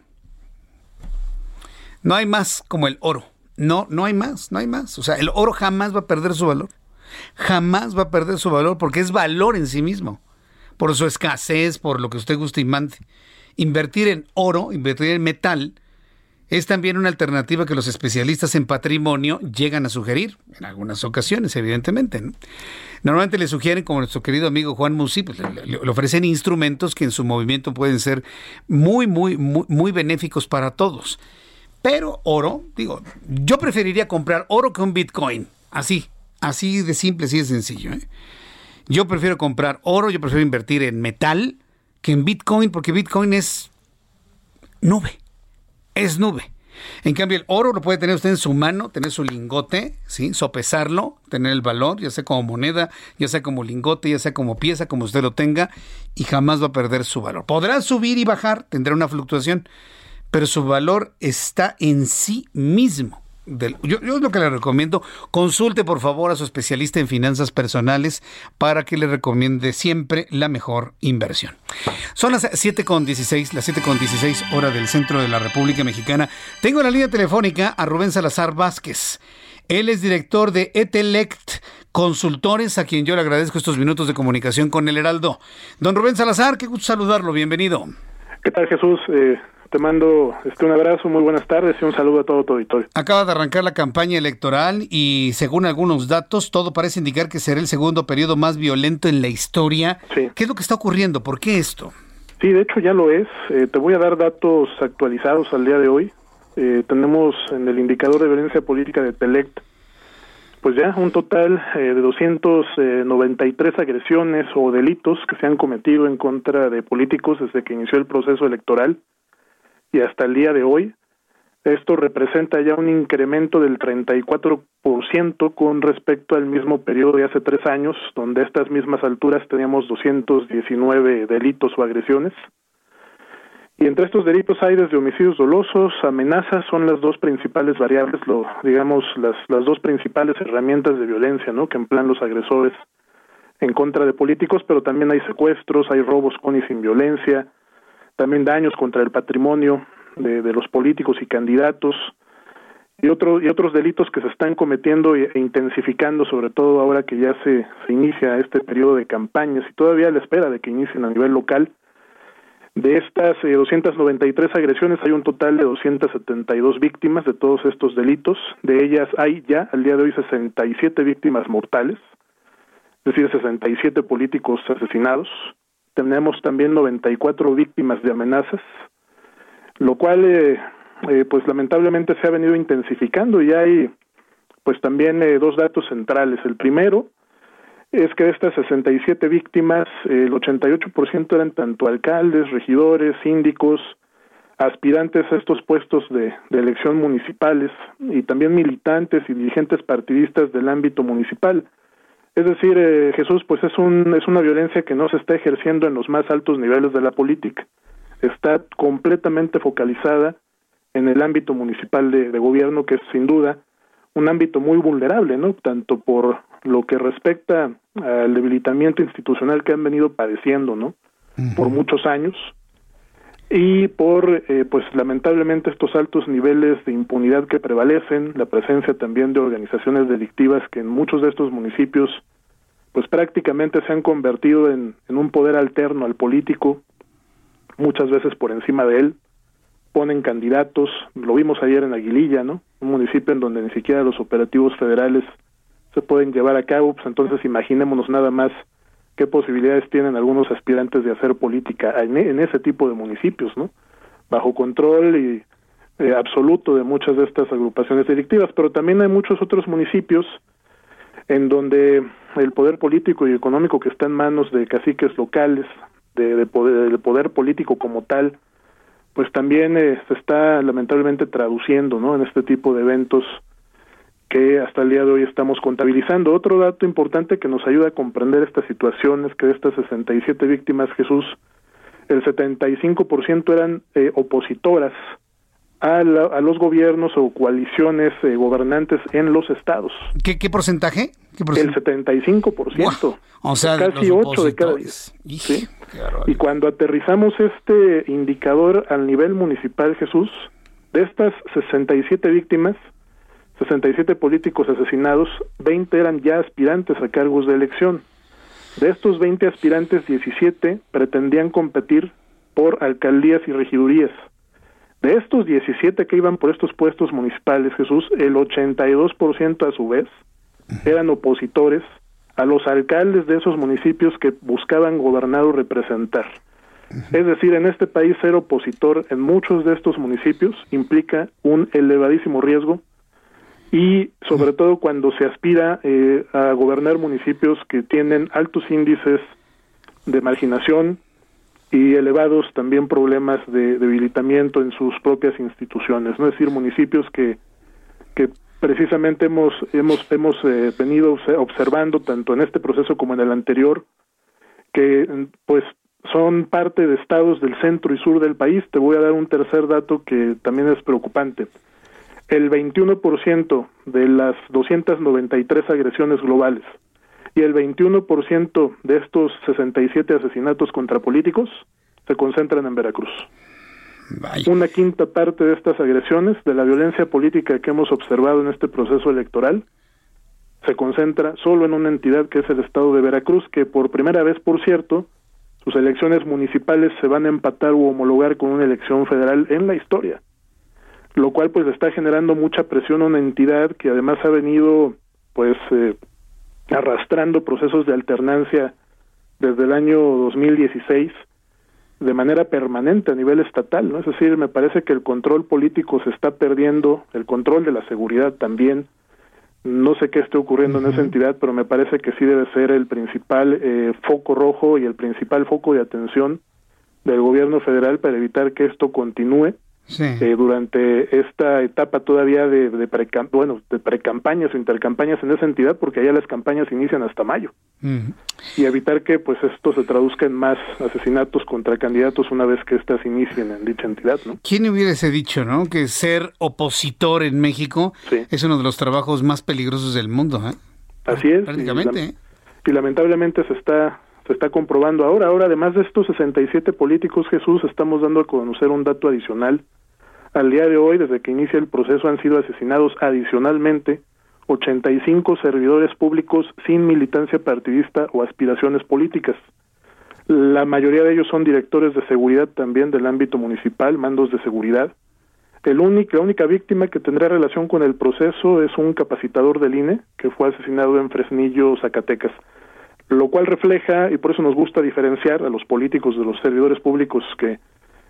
No hay más como el oro. No, no hay más, no hay más. O sea, el oro jamás va a perder su valor. Jamás va a perder su valor porque es valor en sí mismo. Por su escasez, por lo que usted guste y mande invertir en oro, invertir en metal, es también una alternativa que los especialistas en patrimonio llegan a sugerir, en algunas ocasiones, evidentemente. Normalmente le sugieren, como nuestro querido amigo Juan Musi, pues, le, ofrecen instrumentos que en su movimiento pueden ser muy, muy, muy, muy benéficos para todos. Pero oro, digo, yo preferiría comprar oro que un Bitcoin. Así, así de simple, así de sencillo. ¿eh? Yo prefiero comprar oro, yo prefiero invertir en metal que en Bitcoin, porque Bitcoin es nube, es nube. En cambio, el oro lo puede tener usted en su mano, tener su lingote, ¿sí? sopesarlo, tener el valor, ya sea como moneda, ya sea como lingote, ya sea como pieza, como usted lo tenga, y jamás va a perder su valor. Podrá subir y bajar, tendrá una fluctuación, pero su valor está en sí mismo yo, yo, lo que le recomiendo, consulte por favor a su especialista en finanzas personales para que le recomiende siempre la mejor inversión. Son las 7.16, las 7.16 hora del centro de la República Mexicana. Tengo en la línea telefónica a Rubén Salazar Vázquez. Él es director de Etelect Consultores, a quien yo le agradezco estos minutos de comunicación con el Heraldo. Don Rubén Salazar, qué gusto saludarlo, bienvenido. ¿Qué tal Jesús? Eh, te mando este, un abrazo, muy buenas tardes y un saludo a todo tu auditorio. Acaba de arrancar la campaña electoral y según algunos datos, todo parece indicar que será el segundo periodo más violento en la historia. ¿Qué es lo que está ocurriendo? ¿Por qué esto? Sí, de hecho ya lo es. Eh, te voy a dar datos actualizados al día de hoy. Eh, tenemos en el indicador de violencia política de TELECT, pues ya un total eh, de 293 agresiones o delitos que se han cometido en contra de políticos desde que inició el proceso electoral y hasta el día de hoy. Esto representa ya un incremento del 34% con respecto al mismo periodo de hace tres años, donde a estas mismas alturas teníamos 219 delitos o agresiones. Y entre estos delitos hay desde homicidios dolosos, amenazas, son las dos principales variables, digamos, las, las dos principales herramientas de violencia ¿no? que emplean los agresores en contra de políticos, pero también hay secuestros, hay robos con y sin violencia, también daños contra el patrimonio, de, los políticos y candidatos y otros y otros delitos que se están cometiendo e intensificando sobre todo ahora que ya se, se inicia este periodo de campañas y todavía a la espera de que inicien a nivel local. De estas eh, 293 agresiones hay un total de 272 víctimas de todos estos delitos. De ellas hay ya al día de hoy 67 víctimas mortales es decir 67 políticos asesinados tenemos también 94 víctimas de amenazas lo cual eh, eh, pues lamentablemente se ha venido intensificando y hay pues también eh, dos datos centrales. El primero es que de estas 67 víctimas, el 88% eran tanto alcaldes, regidores, síndicos, aspirantes a estos puestos de, de, elección municipales y también militantes y dirigentes partidistas del ámbito municipal. Es decir, Jesús, pues es, un, es una violencia que no se está ejerciendo en los más altos niveles de la política está completamente focalizada en el ámbito municipal de, gobierno, que es sin duda un ámbito muy vulnerable, ¿no? Tanto por lo que respecta al debilitamiento institucional que han venido padeciendo, ¿no? Por muchos años y por, eh, pues lamentablemente estos altos niveles de impunidad que prevalecen, la presencia también de organizaciones delictivas que en muchos de estos municipios, pues prácticamente se han convertido en un poder alterno al político, muchas veces por encima de él, ponen candidatos, lo vimos ayer en Aguililla, ¿no? Un municipio en donde ni siquiera los operativos federales se pueden llevar a cabo, pues entonces imaginémonos nada más qué posibilidades tienen algunos aspirantes de hacer política en, ese tipo de municipios, ¿no? Bajo control y eh, absoluto de muchas de estas agrupaciones delictivas, pero también hay muchos otros municipios en donde el poder político y económico que está en manos de caciques locales, de, del poder político como tal, pues también eh, se está lamentablemente traduciendo ¿no? en este tipo de eventos que hasta el día de hoy estamos contabilizando. Otro dato importante que nos ayuda a comprender esta situación es que de estas 67 víctimas, Jesús, el 75% eran eh, opositoras a, a, los gobiernos o coaliciones eh, gobernantes en los estados. ¿Qué, qué porcentaje? El 75%. O sea, casi 8 de cada 10. ¿sí? Y cuando aterrizamos este indicador al nivel municipal, Jesús, de estas 67 víctimas, 67 políticos asesinados, 20 eran ya aspirantes a cargos de elección. De estos 20 aspirantes, 17 pretendían competir por alcaldías y regidurías. De estos 17 que iban por estos puestos municipales, Jesús, el 82% a su vez eran opositores a los alcaldes de esos municipios que buscaban gobernar o representar. Es decir, en este país ser opositor en muchos de estos municipios implica un elevadísimo riesgo y sobre todo cuando se aspira eh, a gobernar municipios que tienen altos índices de marginación y elevados también problemas de debilitamiento en sus propias instituciones, no es decir, municipios que que precisamente hemos hemos hemos eh, venido observando tanto en este proceso como en el anterior que pues son parte de estados del centro y sur del país. Te voy a dar un tercer dato que también es preocupante. El 21% de las 293 agresiones globales y el 21% de estos 67 asesinatos contra políticos se concentran en Veracruz. Una quinta parte de estas agresiones, de la violencia política que hemos observado en este proceso electoral, se concentra solo en una entidad que es el estado de Veracruz, que por primera vez, por cierto, sus elecciones municipales se van a empatar u homologar con una elección federal en la historia, lo cual pues está generando mucha presión a una entidad que además ha venido pues eh, arrastrando procesos de alternancia desde el año 2016 de manera permanente a nivel estatal, ¿no? Es decir, me parece que el control político se está perdiendo, el control de la seguridad también. No sé qué esté ocurriendo en esa entidad, pero me parece que sí debe ser el principal eh, foco rojo y el principal foco de atención del gobierno federal para evitar que esto continúe eh, durante esta etapa todavía de, de pre bueno de precampañas o intercampañas en esa entidad porque allá las campañas inician hasta mayo. Y evitar que pues esto se traduzca en más asesinatos contra candidatos una vez que éstas inicien en dicha entidad ¿no? ¿Quién hubiese dicho no que ser opositor en México es uno de los trabajos más peligrosos del mundo ¿eh? así es prácticamente y, y lamentablemente se está se está comprobando ahora. Ahora, además de estos 67 políticos, Jesús, estamos dando a conocer un dato adicional. Al día de hoy, desde que inicia el proceso, han sido asesinados adicionalmente 85 servidores públicos sin militancia partidista o aspiraciones políticas. La mayoría de ellos son directores de seguridad también del ámbito municipal, mandos de seguridad. La única víctima que tendrá relación con el proceso es un capacitador del INE que fue asesinado en Fresnillo, Zacatecas lo cual refleja, y por eso nos gusta diferenciar a los políticos de los servidores públicos que,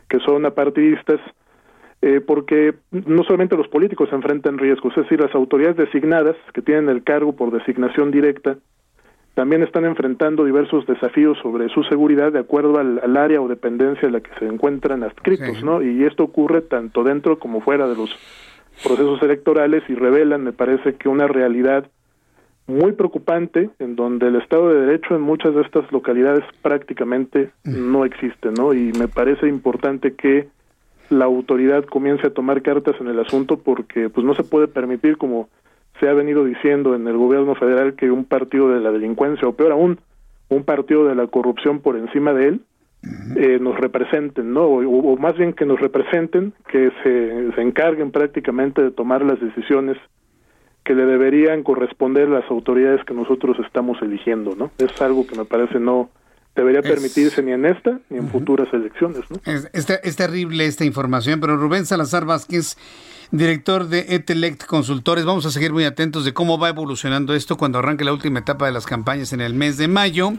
que son apartidistas, eh, porque no solamente los políticos se enfrentan riesgos, es decir, las autoridades designadas que tienen el cargo por designación directa también están enfrentando diversos desafíos sobre su seguridad de acuerdo al, área o dependencia en la que se encuentran adscritos, ¿no? Y esto ocurre tanto dentro como fuera de los procesos electorales y revelan, me parece, que una realidad muy preocupante en donde el Estado de Derecho en muchas de estas localidades prácticamente no existe, ¿no? Y me parece importante que la autoridad comience a tomar cartas en el asunto porque pues no se puede permitir como se ha venido diciendo en el gobierno federal que un partido de la delincuencia o peor aún un partido de la corrupción por encima de él eh, nos representen, ¿no? O, o, más bien que nos representen, que se, se encarguen prácticamente de tomar las decisiones que le deberían corresponder las autoridades que nosotros estamos eligiendo, ¿no? Es algo que me parece no debería permitirse ni en esta ni en futuras elecciones, ¿no? Es, es, terrible esta información, pero Rubén Salazar Vázquez director de Etelect Consultores. Vamos a seguir muy atentos de cómo va evolucionando esto cuando arranque la última etapa de las campañas en el mes de mayo.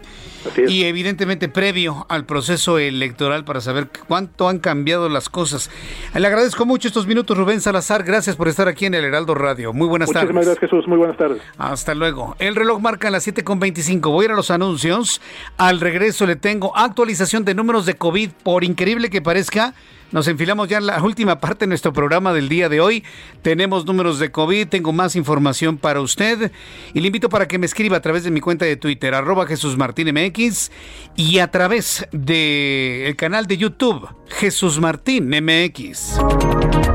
Y evidentemente previo al proceso electoral para saber cuánto han cambiado las cosas. Le agradezco mucho estos minutos, Rubén Salazar. Gracias por estar aquí en el Heraldo Radio. Muy buenas tardes. Muchísimas gracias, Jesús. Muy buenas tardes. Hasta luego. El reloj marca las 7.25. Voy a ir a los anuncios. Al regreso le tengo actualización de números de COVID. Por increíble que parezca, nos enfilamos ya en la [laughs] última parte de nuestro programa del día de hoy. Tenemos números de COVID, tengo más información para usted y le invito para que me escriba a través de mi cuenta de Twitter, arroba Jesús Martín MX y a través del canal de YouTube, Jesús Martín MX.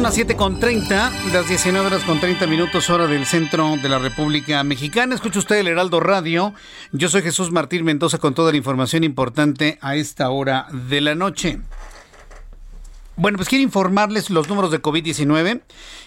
Son las 7.30, las 19 horas con 30 minutos hora del centro de la República Mexicana. Escucha usted el Heraldo Radio. Yo soy Jesús Martín Mendoza con toda la información importante a esta hora de la noche. Bueno, pues quiero informarles los números de COVID-19.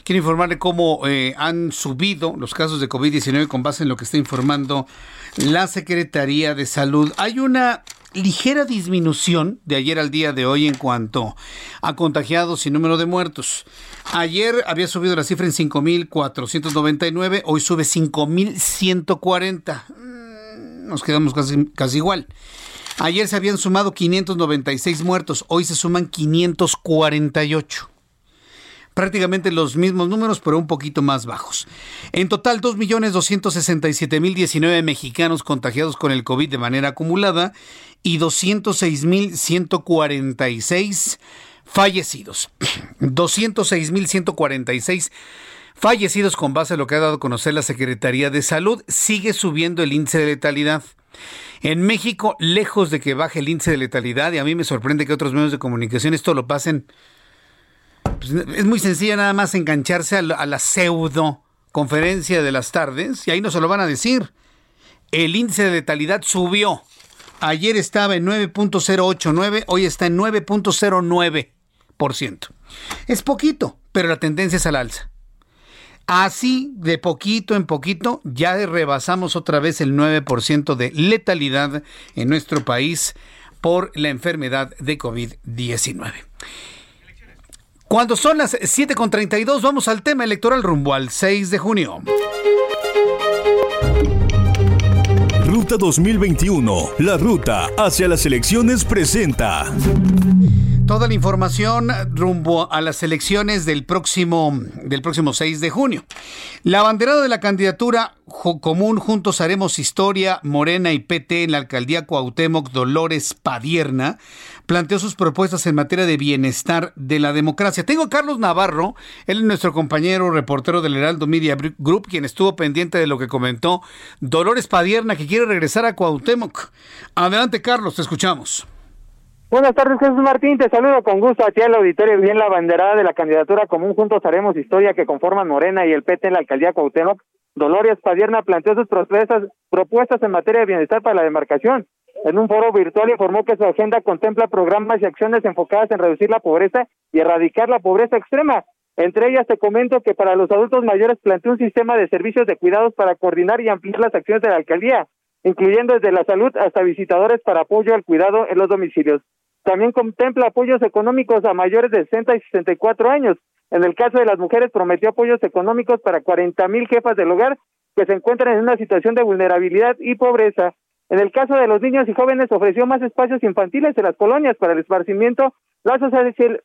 Quiero informarle cómo eh, han subido los casos de COVID-19 con base en lo que está informando la Secretaría de Salud. Hay una ligera disminución de ayer al día de hoy en cuanto a contagiados y número de muertos. Ayer había subido la cifra en 5.499, hoy sube 5.140. Mm, nos quedamos casi, casi igual. Ayer se habían sumado 596 muertos, hoy se suman 548 prácticamente los mismos números, pero un poquito más bajos. En total, 2.267.019 mexicanos contagiados con el COVID de manera acumulada y 206.146 fallecidos. [clears throat] 206.146 fallecidos con base a lo que ha dado a conocer la Secretaría de Salud. Sigue subiendo el índice de letalidad. En México, lejos de que baje el índice de letalidad, y a mí me sorprende que otros medios de comunicación esto lo pasen, pues, es muy sencilla nada más engancharse a la, a pseudo conferencia de las tardes, y ahí no se lo van a decir. El índice de letalidad subió. Ayer estaba en 9.089, hoy está en 9.09%. Es poquito, pero la tendencia es al alza. Así, de poquito en poquito, ya rebasamos otra vez el 9% de letalidad en nuestro país por la enfermedad de COVID-19. Cuando son las 7.32, vamos al tema electoral rumbo al 6 de junio. Ruta 2021, la ruta hacia las elecciones presenta. Toda la información rumbo a las elecciones del próximo, del próximo 6 de junio. La abanderada de la candidatura común Juntos Haremos Historia, Morena y PT en la alcaldía Cuauhtémoc, Dolores Padierna, planteó sus propuestas en materia de bienestar de la democracia. Tengo a Carlos Navarro, él es nuestro compañero reportero del Heraldo Media Group, quien estuvo pendiente de lo que comentó Dolores Padierna, que quiere regresar a Cuauhtémoc. Adelante, Carlos, te escuchamos. Buenas tardes, Jesús Martín. Te saludo con gusto aquí al auditorio. Bien, la banderada de la candidatura común Juntos Haremos Historia que conforman Morena y el PT en la alcaldía Cuauhtémoc, Dolores Padierna planteó sus propuestas, propuestas en materia de bienestar para la demarcación. En un foro virtual informó que su agenda contempla programas y acciones enfocadas en reducir la pobreza y erradicar la pobreza extrema. Entre ellas te comento que para los adultos mayores planteó un sistema de servicios de cuidados para coordinar y ampliar las acciones de la alcaldía, incluyendo desde la salud hasta visitadores para apoyo al cuidado en los domicilios. También contempla apoyos económicos a mayores de 60 y 64 años. En el caso de las mujeres, prometió apoyos económicos para 40 mil jefas del hogar que se encuentran en una situación de vulnerabilidad y pobreza. En el caso de los niños y jóvenes, ofreció más espacios infantiles en las colonias para el esparcimiento, la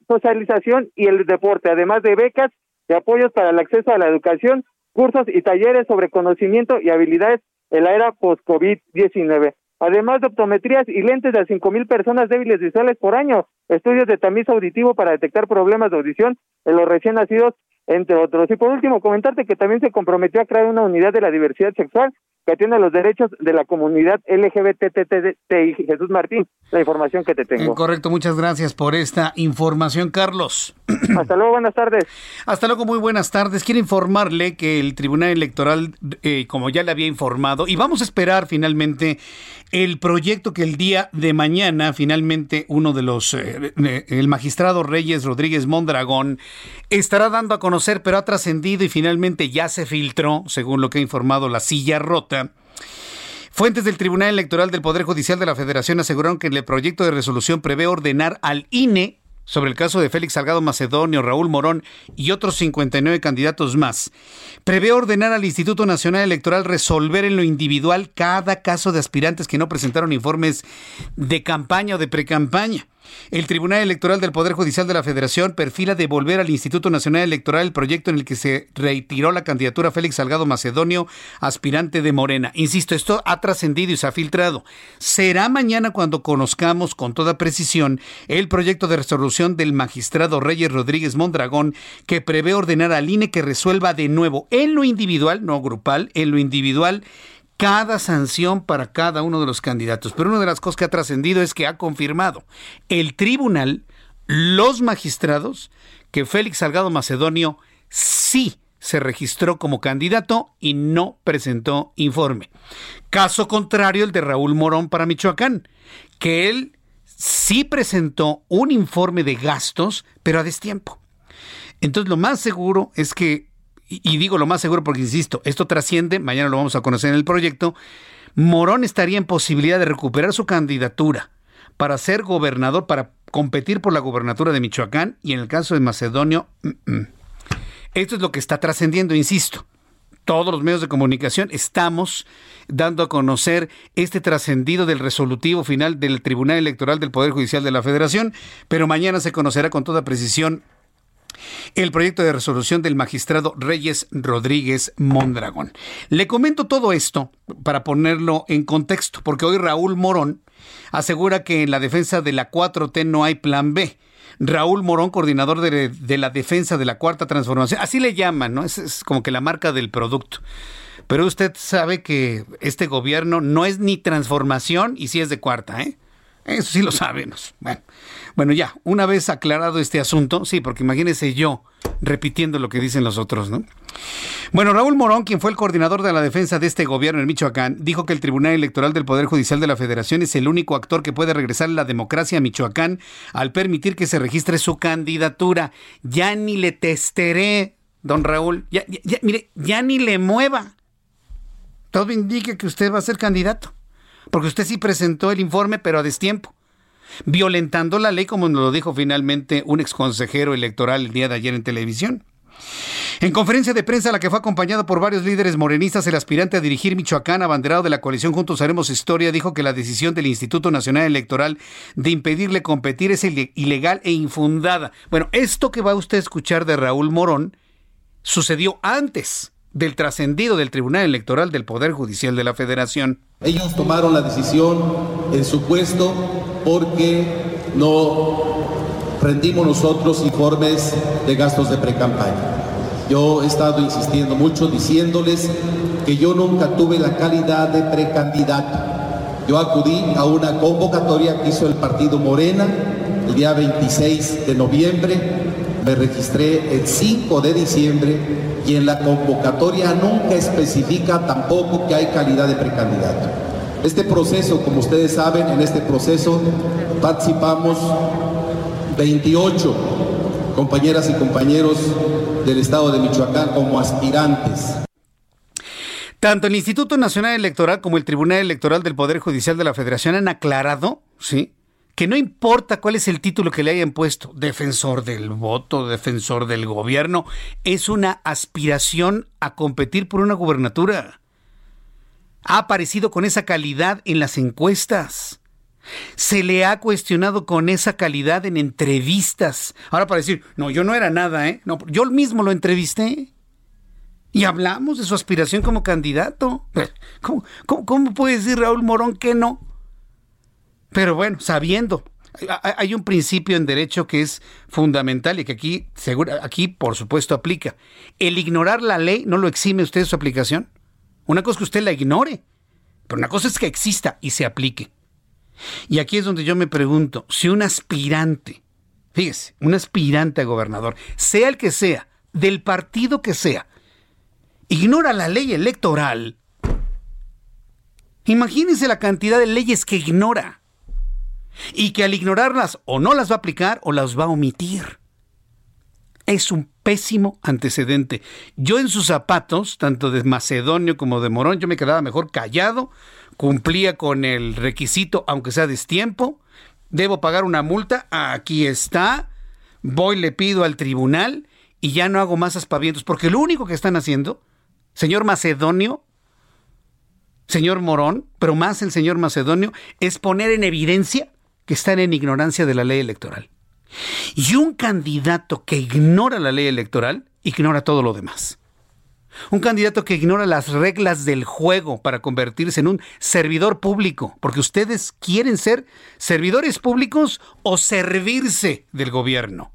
socialización y el deporte, además de becas y apoyos para el acceso a la educación, cursos y talleres sobre conocimiento y habilidades en la era post-COVID-19 además de optometrías y lentes cinco mil personas débiles visuales por año, estudios de tamiz auditivo para detectar problemas de audición en los recién nacidos, entre otros. Y por último, comentarte que también se comprometió a crear una unidad de la diversidad sexual que atiende los derechos de la comunidad LGBTTI. Jesús Martín, la información que te tengo. Correcto, muchas gracias por esta información, Carlos. [clears throat] Hasta luego, buenas tardes. Hasta luego, muy buenas tardes. Quiero informarle que el Tribunal Electoral, eh, como ya le había informado, y vamos a esperar finalmente el proyecto que el día de mañana, finalmente, uno de los, eh, eh, el magistrado Reyes Rodríguez Mondragón, estará dando a conocer, pero ha trascendido y finalmente ya se filtró, según lo que ha informado la silla rota. Fuentes del Tribunal Electoral del Poder Judicial de la Federación aseguraron que el proyecto de resolución prevé ordenar al INE sobre el caso de Félix Salgado Macedonio, Raúl Morón y otros 59 candidatos más. Prevé ordenar al Instituto Nacional Electoral resolver en lo individual cada caso de aspirantes que no presentaron informes de campaña o de precampaña. El Tribunal Electoral del Poder Judicial de la Federación perfila devolver al Instituto Nacional Electoral el proyecto en el que se retiró la candidatura Félix Salgado Macedonio, aspirante de Morena. Insisto, esto ha trascendido y se ha filtrado. Será mañana cuando conozcamos con toda precisión el proyecto de resolución del magistrado Reyes Rodríguez Mondragón que prevé ordenar al INE que resuelva de nuevo en lo individual, no grupal, en lo individual cada sanción para cada uno de los candidatos. Pero una de las cosas que ha trascendido es que ha confirmado el tribunal, los magistrados, que Félix Salgado Macedonio sí se registró como candidato y no presentó informe. Caso contrario el de Raúl Morón para Michoacán, que él sí presentó un informe de gastos, pero a destiempo. Entonces lo más seguro es que y, digo lo más seguro porque, insisto, esto trasciende, mañana lo vamos a conocer en el proyecto, Morón estaría en posibilidad de recuperar su candidatura para ser gobernador, para competir por la gobernatura de Michoacán y en el caso de Macedonio, mm, mm. esto es lo que está trascendiendo, insisto. Todos los medios de comunicación estamos dando a conocer este trascendido del resolutivo final del Tribunal Electoral del Poder Judicial de la Federación, pero mañana se conocerá con toda precisión el proyecto de resolución del magistrado Reyes Rodríguez Mondragón. Le comento todo esto para ponerlo en contexto, porque hoy Raúl Morón asegura que en la defensa de la 4T no hay plan B. Raúl Morón, coordinador de, la defensa de la Cuarta Transformación, así le llaman, ¿no? Es, es como que la marca del producto. Pero usted sabe que este gobierno no es ni transformación y sí es de cuarta, ¿eh? Eso sí lo sabemos. Bueno, ya, una vez aclarado este asunto, sí, porque imagínese yo repitiendo lo que dicen los otros, ¿no? Bueno, Raúl Morón, quien fue el coordinador de la defensa de este gobierno en Michoacán, dijo que el Tribunal Electoral del Poder Judicial de la Federación es el único actor que puede regresar la democracia a Michoacán al permitir que se registre su candidatura. Ya ni le testeré, don Raúl, ya, ya, mire, ya ni le mueva. Todo indica que usted va a ser candidato porque usted sí presentó el informe, pero a destiempo, violentando la ley, como nos lo dijo finalmente un exconsejero electoral el día de ayer en televisión. En conferencia de prensa a la que fue acompañado por varios líderes morenistas, el aspirante a dirigir Michoacán, abanderado de la coalición Juntos Haremos Historia, dijo que la decisión del Instituto Nacional Electoral de impedirle competir es ilegal e infundada. Bueno, esto que va usted a escuchar de Raúl Morón sucedió antes del trascendido del Tribunal Electoral del Poder Judicial de la Federación. Ellos tomaron la decisión en su puesto porque no rendimos nosotros informes de gastos de precampaña. Yo he estado insistiendo mucho diciéndoles que yo nunca tuve la calidad de precandidato. Yo acudí a una convocatoria que hizo el partido Morena el día 26 de noviembre me registré el 5 de diciembre y en la convocatoria nunca especifica tampoco que hay calidad de precandidato. Este proceso, como ustedes saben, en este proceso participamos 28 compañeras y compañeros del Estado de Michoacán como aspirantes. Tanto el Instituto Nacional Electoral como el Tribunal Electoral del Poder Judicial de la Federación han aclarado, ¿sí? Que no importa cuál es el título que le hayan puesto, defensor del voto, defensor del gobierno, es una aspiración a competir por una gubernatura. Ha aparecido con esa calidad en las encuestas. Se le ha cuestionado con esa calidad en entrevistas. Ahora para decir, no, yo no era nada, ¿eh? No, yo mismo lo entrevisté. Y hablamos de su aspiración como candidato. ¿Cómo, cómo, cómo puede decir Raúl Morón que no? Pero bueno, sabiendo, hay un principio en derecho que es fundamental y que aquí, aquí por supuesto aplica. El ignorar la ley no lo exime usted de su aplicación. Una cosa es que usted la ignore, pero una cosa es que exista y se aplique. Y aquí es donde yo me pregunto, si un aspirante, fíjese, un aspirante a gobernador, sea el que sea, del partido que sea, ignora la ley electoral, imagínese la cantidad de leyes que ignora y que al ignorarlas o no las va a aplicar o las va a omitir. Es un pésimo antecedente. Yo en sus zapatos, tanto de Macedonio como de Morón, yo me quedaba mejor callado, cumplía con el requisito, aunque sea destiempo, debo pagar una multa, aquí está, voy, le pido al tribunal y ya no hago más aspavientos, porque lo único que están haciendo, señor Macedonio, señor Morón, pero más el señor Macedonio, es poner en evidencia que están en ignorancia de la ley electoral. Y un candidato que ignora la ley electoral, ignora todo lo demás. Un candidato que ignora las reglas del juego para convertirse en un servidor público, porque ustedes quieren ser servidores públicos o servirse del gobierno.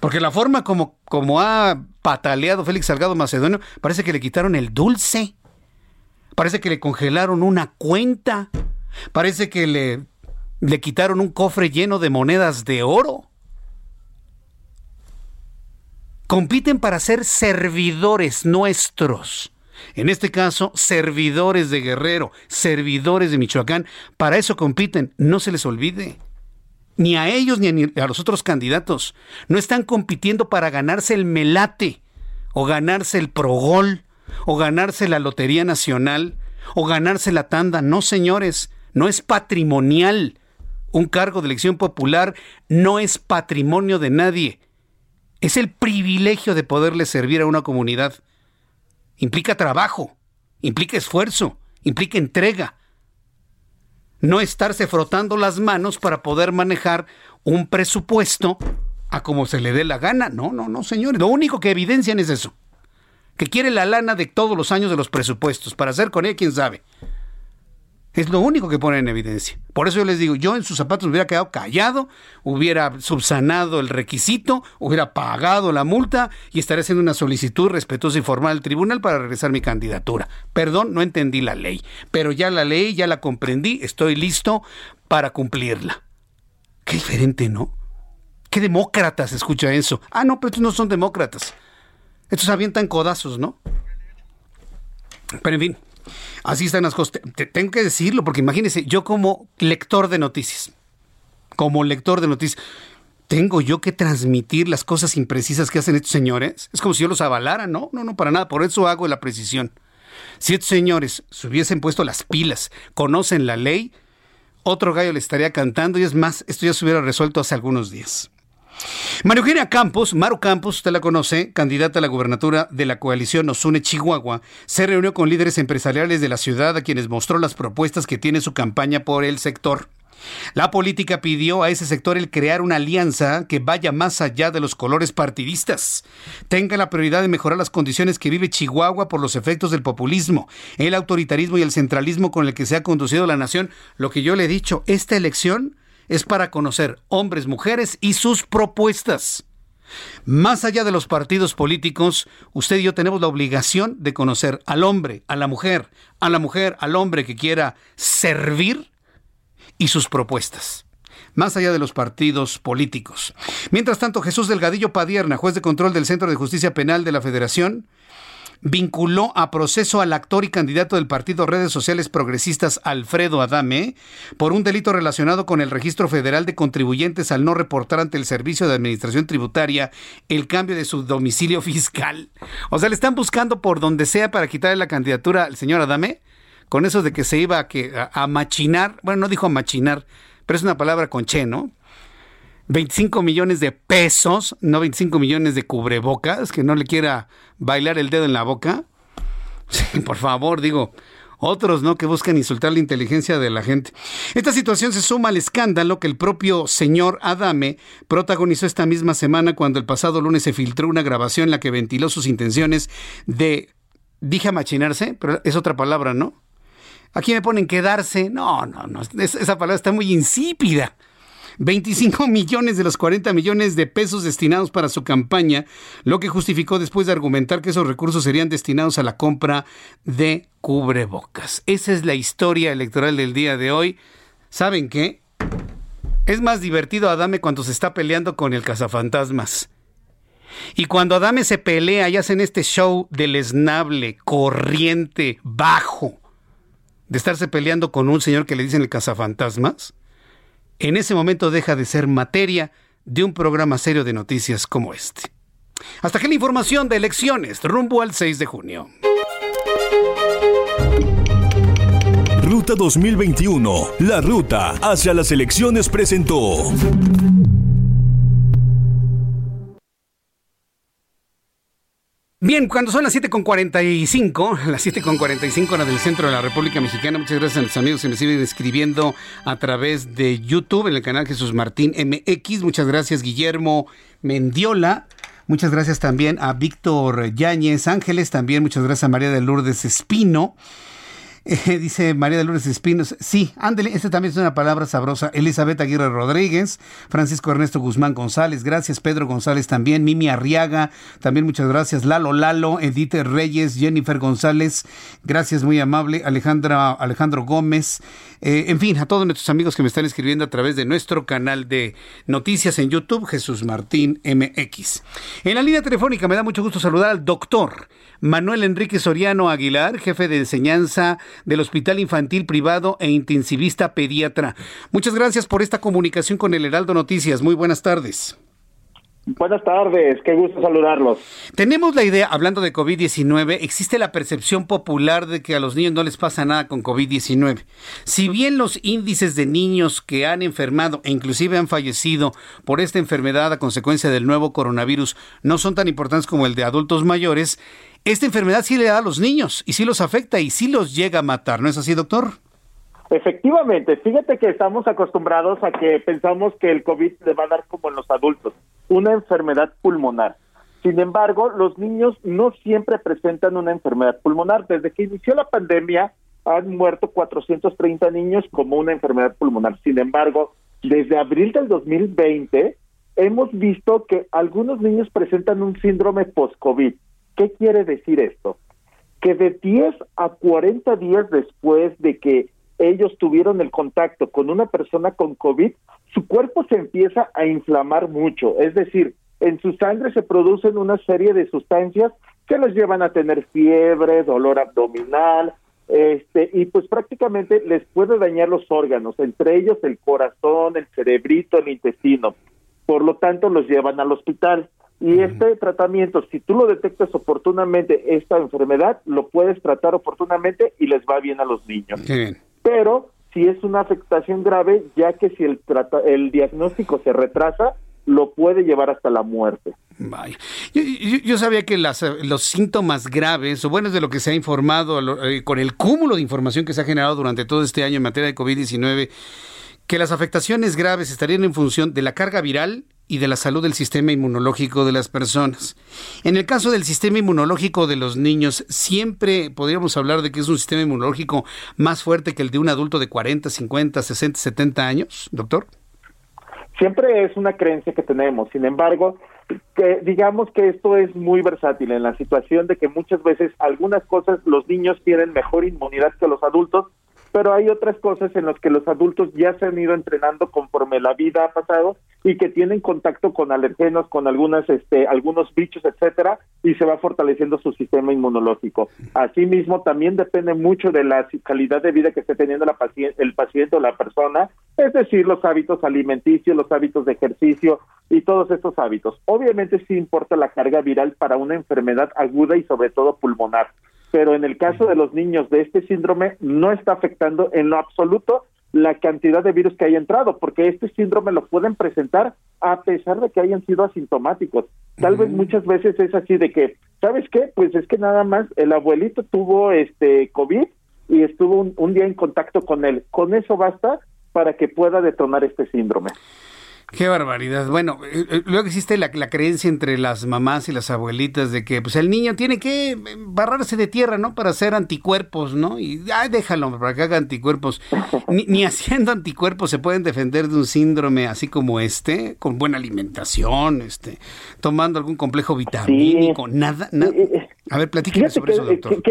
Porque la forma como, como ha pataleado Félix Salgado Macedonio, parece que le quitaron el dulce. Parece que le congelaron una cuenta. Parece que le le quitaron un cofre lleno de monedas de oro. Compiten para ser servidores nuestros. En este caso, servidores de Guerrero, servidores de Michoacán. Para eso compiten, no se les olvide. Ni a ellos ni a los otros candidatos. No están compitiendo para ganarse el melate, o ganarse el progol, o ganarse la Lotería Nacional, o ganarse la tanda. No, señores, no es patrimonial un cargo de elección popular no es patrimonio de nadie. Es el privilegio de poderle servir a una comunidad. Implica trabajo, implica esfuerzo, implica entrega. No estarse frotando las manos para poder manejar un presupuesto a como se le dé la gana. No, no, no, señores. Lo único que evidencian es eso. Que quiere la lana de todos los años de los presupuestos. Para hacer con ella, quién sabe. Es lo único que pone en evidencia. Por eso yo les digo, yo en sus zapatos hubiera quedado callado, hubiera subsanado el requisito, hubiera pagado la multa y estaría haciendo una solicitud respetuosa y formal al tribunal para regresar mi candidatura. Perdón, no entendí la ley, pero ya la ley, ya la comprendí, estoy listo para cumplirla. Qué diferente, ¿no? ¿Qué demócratas escucha eso? Ah, no, pero estos no son demócratas. Estos avientan codazos, ¿no? Pero en fin, Así están las cosas. tengo que decirlo, porque imagínense, yo como lector de noticias, como lector de noticias, ¿tengo yo que transmitir las cosas imprecisas que hacen estos señores? Es como si yo los avalara, ¿no? No, no, para nada. Por eso hago la precisión. Si estos señores se hubiesen puesto las pilas, conocen la ley, otro gallo le estaría cantando y es más, esto ya se hubiera resuelto hace algunos días. María Eugenia Campos, Maru Campos, usted la conoce, candidata a la gubernatura de la coalición Osune Chihuahua, se reunió con líderes empresariales de la ciudad a quienes mostró las propuestas que tiene su campaña por el sector. La política pidió a ese sector el crear una alianza que vaya más allá de los colores partidistas. Tenga la prioridad de mejorar las condiciones que vive Chihuahua por los efectos del populismo, el autoritarismo y el centralismo con el que se ha conducido la nación. Lo que yo le he dicho, esta elección es para conocer hombres, mujeres y sus propuestas. Más allá de los partidos políticos, usted y yo tenemos la obligación de conocer al hombre, a la mujer, a la mujer, al hombre que quiera servir y sus propuestas más allá de los partidos políticos. Mientras tanto, Jesús Delgadillo Padierna, juez de control del Centro de Justicia Penal de la Federación, vinculó a proceso al actor y candidato del Partido Redes Sociales Progresistas Alfredo Adame por un delito relacionado con el registro federal de contribuyentes al no reportar ante el Servicio de Administración Tributaria el cambio de su domicilio [laughs] fiscal. O sea, le están buscando por donde sea para quitarle la candidatura al señor Adame con eso de que se iba a, machinar, bueno, no dijo a machinar, pero es una palabra con che, ¿no? 25 millones de pesos, no 25 millones de cubrebocas, que no le quiera bailar el dedo en la boca. por favor, digo, otros no que buscan insultar la inteligencia de la gente. Esta situación se suma al escándalo que el propio señor Adame protagonizó esta misma semana cuando el pasado lunes se filtró una grabación en la que ventiló sus intenciones de, dije machinarse, pero es otra palabra, ¿no? Aquí me ponen quedarse. No, no, no, esa palabra está muy insípida. 25 [laughs] millones de los 40 millones de pesos destinados para su campaña, lo que justificó después de argumentar que esos recursos serían destinados a la compra de cubrebocas. Esa es la historia electoral del día de hoy. ¿Saben qué? Es más divertido Adame cuando se está peleando con el cazafantasmas. Y cuando Adame se pelea y hacen este show del esnable, corriente, bajo, de estarse peleando con un señor que le dicen el cazafantasmas, en ese momento deja de ser materia de un programa serio de noticias como este. Hasta aquí la información de elecciones rumbo al 6 de junio. Ruta 2021, la ruta hacia las elecciones presentó. Bien, cuando son las 7.45, las 7.45 hora del centro de la República Mexicana, muchas gracias a los amigos que me siguen escribiendo a través de YouTube en el canal Jesús Martín MX. Muchas gracias, Guillermo Mendiola. Muchas gracias también a Víctor Yáñez Ángeles, también muchas gracias a María de Lourdes Espino. [laughs] dice María de Lourdes Espinos. Sí, ándele, esta también es una palabra sabrosa. Elizabeth Aguirre Rodríguez, Francisco Ernesto Guzmán González, gracias. Pedro González también, Mimi Arriaga, también muchas gracias. Lalo Lalo, Edith Reyes, Jennifer González, gracias, muy amable. Alejandra, Alejandro Gómez, eh, en fin, a todos nuestros amigos que me están escribiendo a través de nuestro canal de noticias en YouTube, Jesús Martín MX. En la línea telefónica me da mucho gusto saludar al doctor Manuel Enrique Soriano Aguilar, jefe de enseñanza del Hospital Infantil Privado e intensivista pediatra. Muchas gracias por esta comunicación con el Heraldo Noticias. Muy buenas tardes. Buenas tardes, qué gusto saludarlos. Tenemos la idea, hablando de COVID-19, existe la percepción popular de que a los niños no les pasa nada con COVID-19. Si bien los índices de niños que han enfermado e inclusive han fallecido por esta enfermedad a consecuencia del nuevo coronavirus no son tan importantes como el de adultos mayores, esta enfermedad sí le da a los niños y sí los afecta y sí los llega a matar, ¿no es así, doctor? Efectivamente, fíjate que estamos acostumbrados a que pensamos que el COVID le va a dar como en los adultos, una enfermedad pulmonar. Sin embargo, los niños no siempre presentan una enfermedad pulmonar. Desde que inició la pandemia han muerto 430 niños como una enfermedad pulmonar. Sin embargo, desde abril del 2020 hemos visto que algunos niños presentan un síndrome post-COVID. ¿Qué quiere decir esto? Que de 10 a 40 días después de que ellos tuvieron el contacto con una persona con COVID, su cuerpo se empieza a inflamar mucho, es decir, en su sangre se producen una serie de sustancias que los llevan a tener fiebre, dolor abdominal, este, y pues prácticamente les puede dañar los órganos, entre ellos el corazón, el cerebrito, el intestino. Por lo tanto, los llevan al hospital. Y este tratamiento, si tú lo detectas oportunamente, esta enfermedad, lo puedes tratar oportunamente y les va bien a los niños pero si es una afectación grave, ya que si el, el diagnóstico se retrasa, lo puede llevar hasta la muerte. Yo, sabía que las, los síntomas graves, o bueno, es de lo que se ha informado eh, con el cúmulo de información que se ha generado durante todo este año en materia de COVID-19, que las afectaciones graves estarían en función de la carga viral y de la salud del sistema inmunológico de las personas. En el caso del sistema inmunológico de los niños, siempre podríamos hablar de que es un sistema inmunológico más fuerte que el de un adulto de 40, 50, 60, 70 años, doctor. Siempre es una creencia que tenemos, sin embargo, que digamos que esto es muy versátil en la situación de que muchas veces algunas cosas los niños tienen mejor inmunidad que los adultos pero hay otras cosas en las que los adultos ya se han ido entrenando conforme la vida ha pasado y que tienen contacto con alergenos, con algunas, este, algunos bichos, etcétera, y se va fortaleciendo su sistema inmunológico. Asimismo, también depende mucho de la calidad de vida que esté teniendo la el paciente o la persona, es decir, los hábitos alimenticios, los hábitos de ejercicio y todos estos hábitos. Obviamente sí importa la carga viral para una enfermedad aguda y sobre todo pulmonar pero en el caso de los niños de este síndrome no está afectando en lo absoluto la cantidad de virus que haya entrado, porque este síndrome lo pueden presentar a pesar de que hayan sido asintomáticos. Tal vez muchas veces es así de que, ¿sabes qué? Pues es que nada más el abuelito tuvo este COVID y estuvo un día en contacto con él. Con eso basta para que pueda detonar este síndrome. Qué barbaridad. Bueno, eh, eh, luego existe la, creencia entre las mamás y las abuelitas de que pues el niño tiene que eh, barrarse de tierra, ¿no? Para hacer anticuerpos, ¿no? Y ay, déjalo para que haga anticuerpos. [laughs] Ni, haciendo anticuerpos se pueden defender de un síndrome así como este, con buena alimentación, este, tomando algún complejo vitamínico, nada, nada. A ver, platíqueme sobre eso, doctor.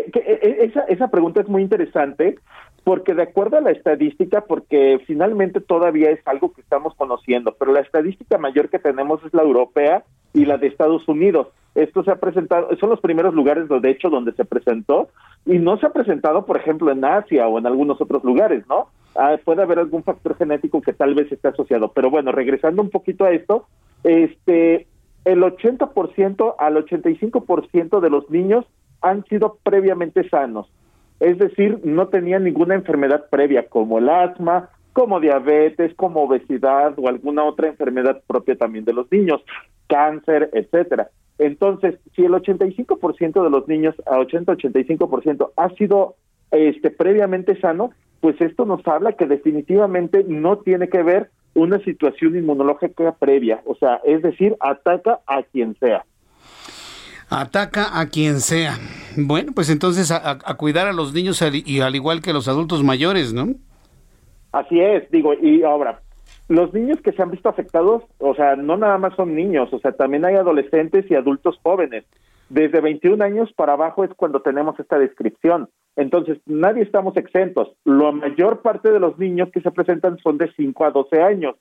esa, esa pregunta es muy interesante porque de acuerdo a la estadística, porque finalmente todavía es algo que estamos conociendo, pero la estadística mayor que tenemos es la europea y la de Estados Unidos. Esto se ha presentado, son los primeros lugares, de hecho, donde se presentó, y no se ha presentado, por ejemplo, en Asia o en algunos otros lugares, ¿no? Ah, puede haber algún factor genético que tal vez esté asociado. Pero bueno, regresando un poquito a esto, este, el 80% al 85% de los niños han sido previamente sanos es decir, no tenían ninguna enfermedad previa como el asma, como diabetes, como obesidad o alguna otra enfermedad propia también de los niños, cáncer, etcétera. Entonces, si el 85% de los niños, a 80-85% ha sido este previamente sano, pues esto nos habla que definitivamente no tiene que ver una situación inmunológica previa, o sea, es decir, ataca a quien sea. Ataca a quien sea. Bueno, pues entonces a, cuidar a los niños y al igual que los adultos mayores, ¿no? Así es, digo, y ahora, los niños que se han visto afectados, o sea, no nada más son niños, o sea, también hay adolescentes y adultos jóvenes. Desde 21 años para abajo es cuando tenemos esta descripción. Entonces, nadie estamos exentos. La mayor parte de los niños que se presentan son de 5 a 12 años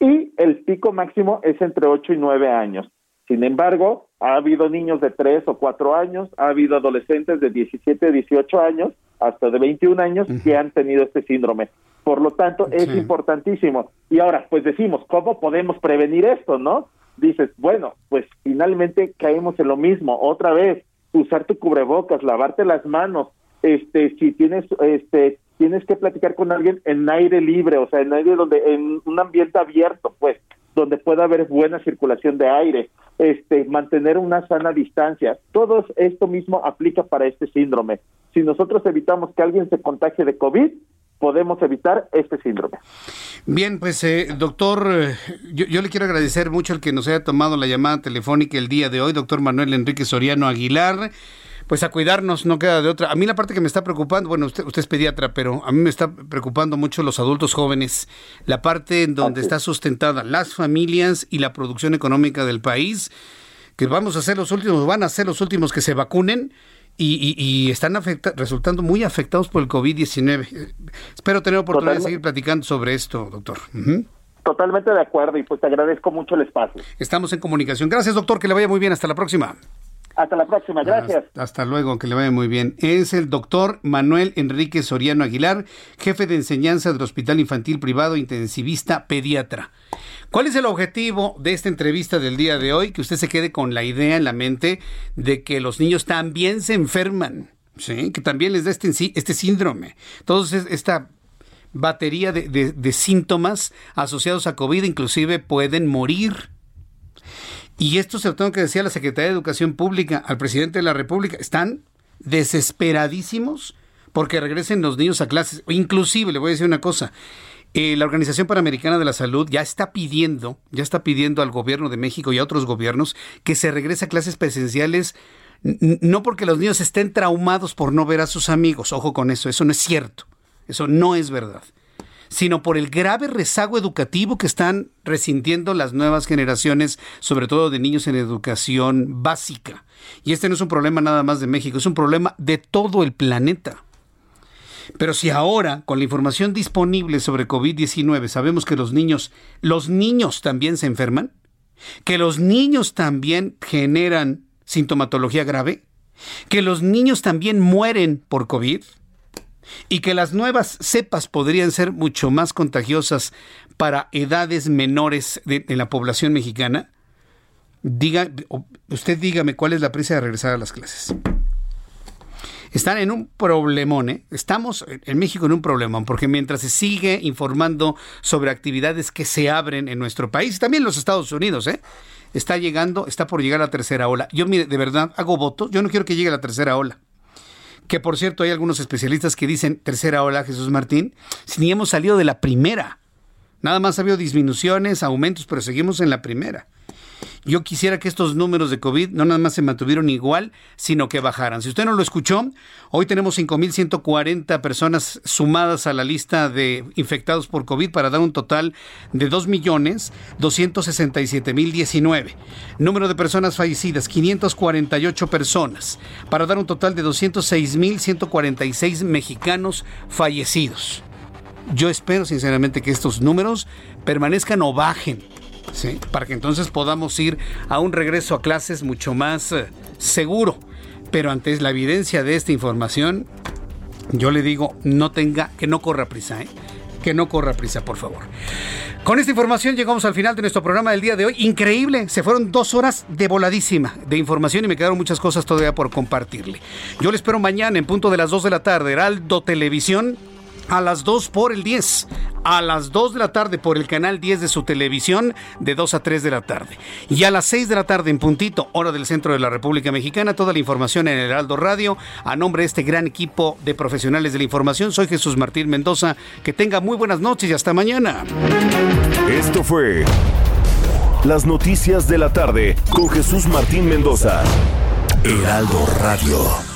y el pico máximo es entre 8 y 9 años. Sin embargo, ha habido niños de 3 o 4 años, ha habido adolescentes de 17, 18 años, hasta de 21 años que han tenido este síndrome. Por lo tanto, es importantísimo. Y ahora, pues decimos, ¿cómo podemos prevenir esto, no? dices, bueno, pues finalmente caemos en lo mismo, otra vez, usar tu cubrebocas, lavarte las manos, este, si tienes, este, tienes que platicar con alguien en aire libre, o sea, en aire donde, en un ambiente abierto, pues, donde pueda haber buena circulación de aire, este, mantener una sana distancia. Todo esto mismo aplica para este síndrome. Si nosotros evitamos que alguien se contagie de COVID, podemos evitar este síndrome. Bien, pues eh, doctor, eh, yo, yo, le quiero agradecer mucho el que nos haya tomado la llamada telefónica el día de hoy, doctor Manuel Enrique Soriano Aguilar. Pues a cuidarnos, no queda de otra. A mí la parte que me está preocupando, bueno, usted, usted es pediatra, pero a mí me está preocupando mucho los adultos jóvenes, la parte en donde está sustentada las familias y la producción económica del país, que vamos a ser los últimos, van a ser los últimos que se vacunen y, están resultando muy afectados por el COVID-19. Espero tener oportunidad de seguir platicando sobre esto, doctor. Totalmente de acuerdo y pues te agradezco mucho el espacio. Estamos en comunicación. Gracias, doctor, que le vaya muy bien. Hasta la próxima. Hasta la próxima, gracias. Hasta, luego, que le vaya muy bien. Es el doctor Manuel Enrique Soriano Aguilar, jefe de enseñanza del Hospital Infantil Privado Intensivista Pediatra. ¿Cuál es el objetivo de esta entrevista del día de hoy? Que usted se quede con la idea en la mente de que los niños también se enferman, ¿sí? que también les da este, este síndrome. Entonces, esta batería de, de síntomas asociados a COVID inclusive pueden morir. Y esto se lo tengo que decir a la Secretaría de Educación Pública, al presidente de la República. Están desesperadísimos porque regresen los niños a clases. Inclusive, le voy a decir una cosa, eh, la Organización Panamericana de la Salud ya está pidiendo, ya está pidiendo al gobierno de México y a otros gobiernos que se regrese a clases presenciales no porque los niños estén traumados por no ver a sus amigos, ojo con eso, eso no es cierto, eso no es verdad sino por el grave rezago educativo que están resintiendo las nuevas generaciones, sobre todo de niños en educación básica. Y este no es un problema nada más de México, es un problema de todo el planeta. Pero si ahora, con la información disponible sobre COVID-19, sabemos que los niños, los niños también se enferman, que los niños también generan sintomatología grave, que los niños también mueren por COVID, y que las nuevas cepas podrían ser mucho más contagiosas para edades menores de, la población mexicana, diga, usted dígame cuál es la prisa de regresar a las clases. Están en un problemón, ¿eh? Estamos en México en un problemón, porque mientras se sigue informando sobre actividades que se abren en nuestro país, también los Estados Unidos, ¿eh? Está llegando, está por llegar la tercera ola. Yo, mire, de verdad, hago votos, yo no quiero que llegue la tercera ola que por cierto hay algunos especialistas que dicen tercera ola, Jesús Martín, si ni hemos salido de la primera. Nada más ha habido disminuciones, aumentos, pero seguimos en la primera. Yo quisiera que estos números de COVID no nada más se mantuvieron igual, sino que bajaran. Si usted no lo escuchó, hoy tenemos 5.140 personas sumadas a la lista de infectados por COVID para dar un total de 2.267.019. Número de personas fallecidas, 548 personas, para dar un total de 206.146 mexicanos fallecidos. Yo espero sinceramente que estos números permanezcan o bajen para que entonces podamos ir a un regreso a clases mucho más eh, seguro. Pero ante la evidencia de esta información, yo le digo, no tenga, que no corra prisa, ¿eh? que no corra prisa, por favor. Con esta información llegamos al final de nuestro programa del día de hoy. Increíble, se fueron dos horas de voladísima de información y me quedaron muchas cosas todavía por compartirle. Yo le espero mañana en punto de las 2 de la tarde, Heraldo Televisión a las 2 por el 10, a las 2 de la tarde por el canal 10 de su televisión de 2 a 3 de la tarde. Y a las 6 de la tarde en puntito, hora del centro de la República Mexicana, toda la información en Heraldo Radio. A nombre de este gran equipo de profesionales de la información, soy Jesús Martín Mendoza. Que tenga muy buenas noches y hasta mañana. Esto fue Las Noticias de la Tarde con Jesús Martín Mendoza. Heraldo Radio.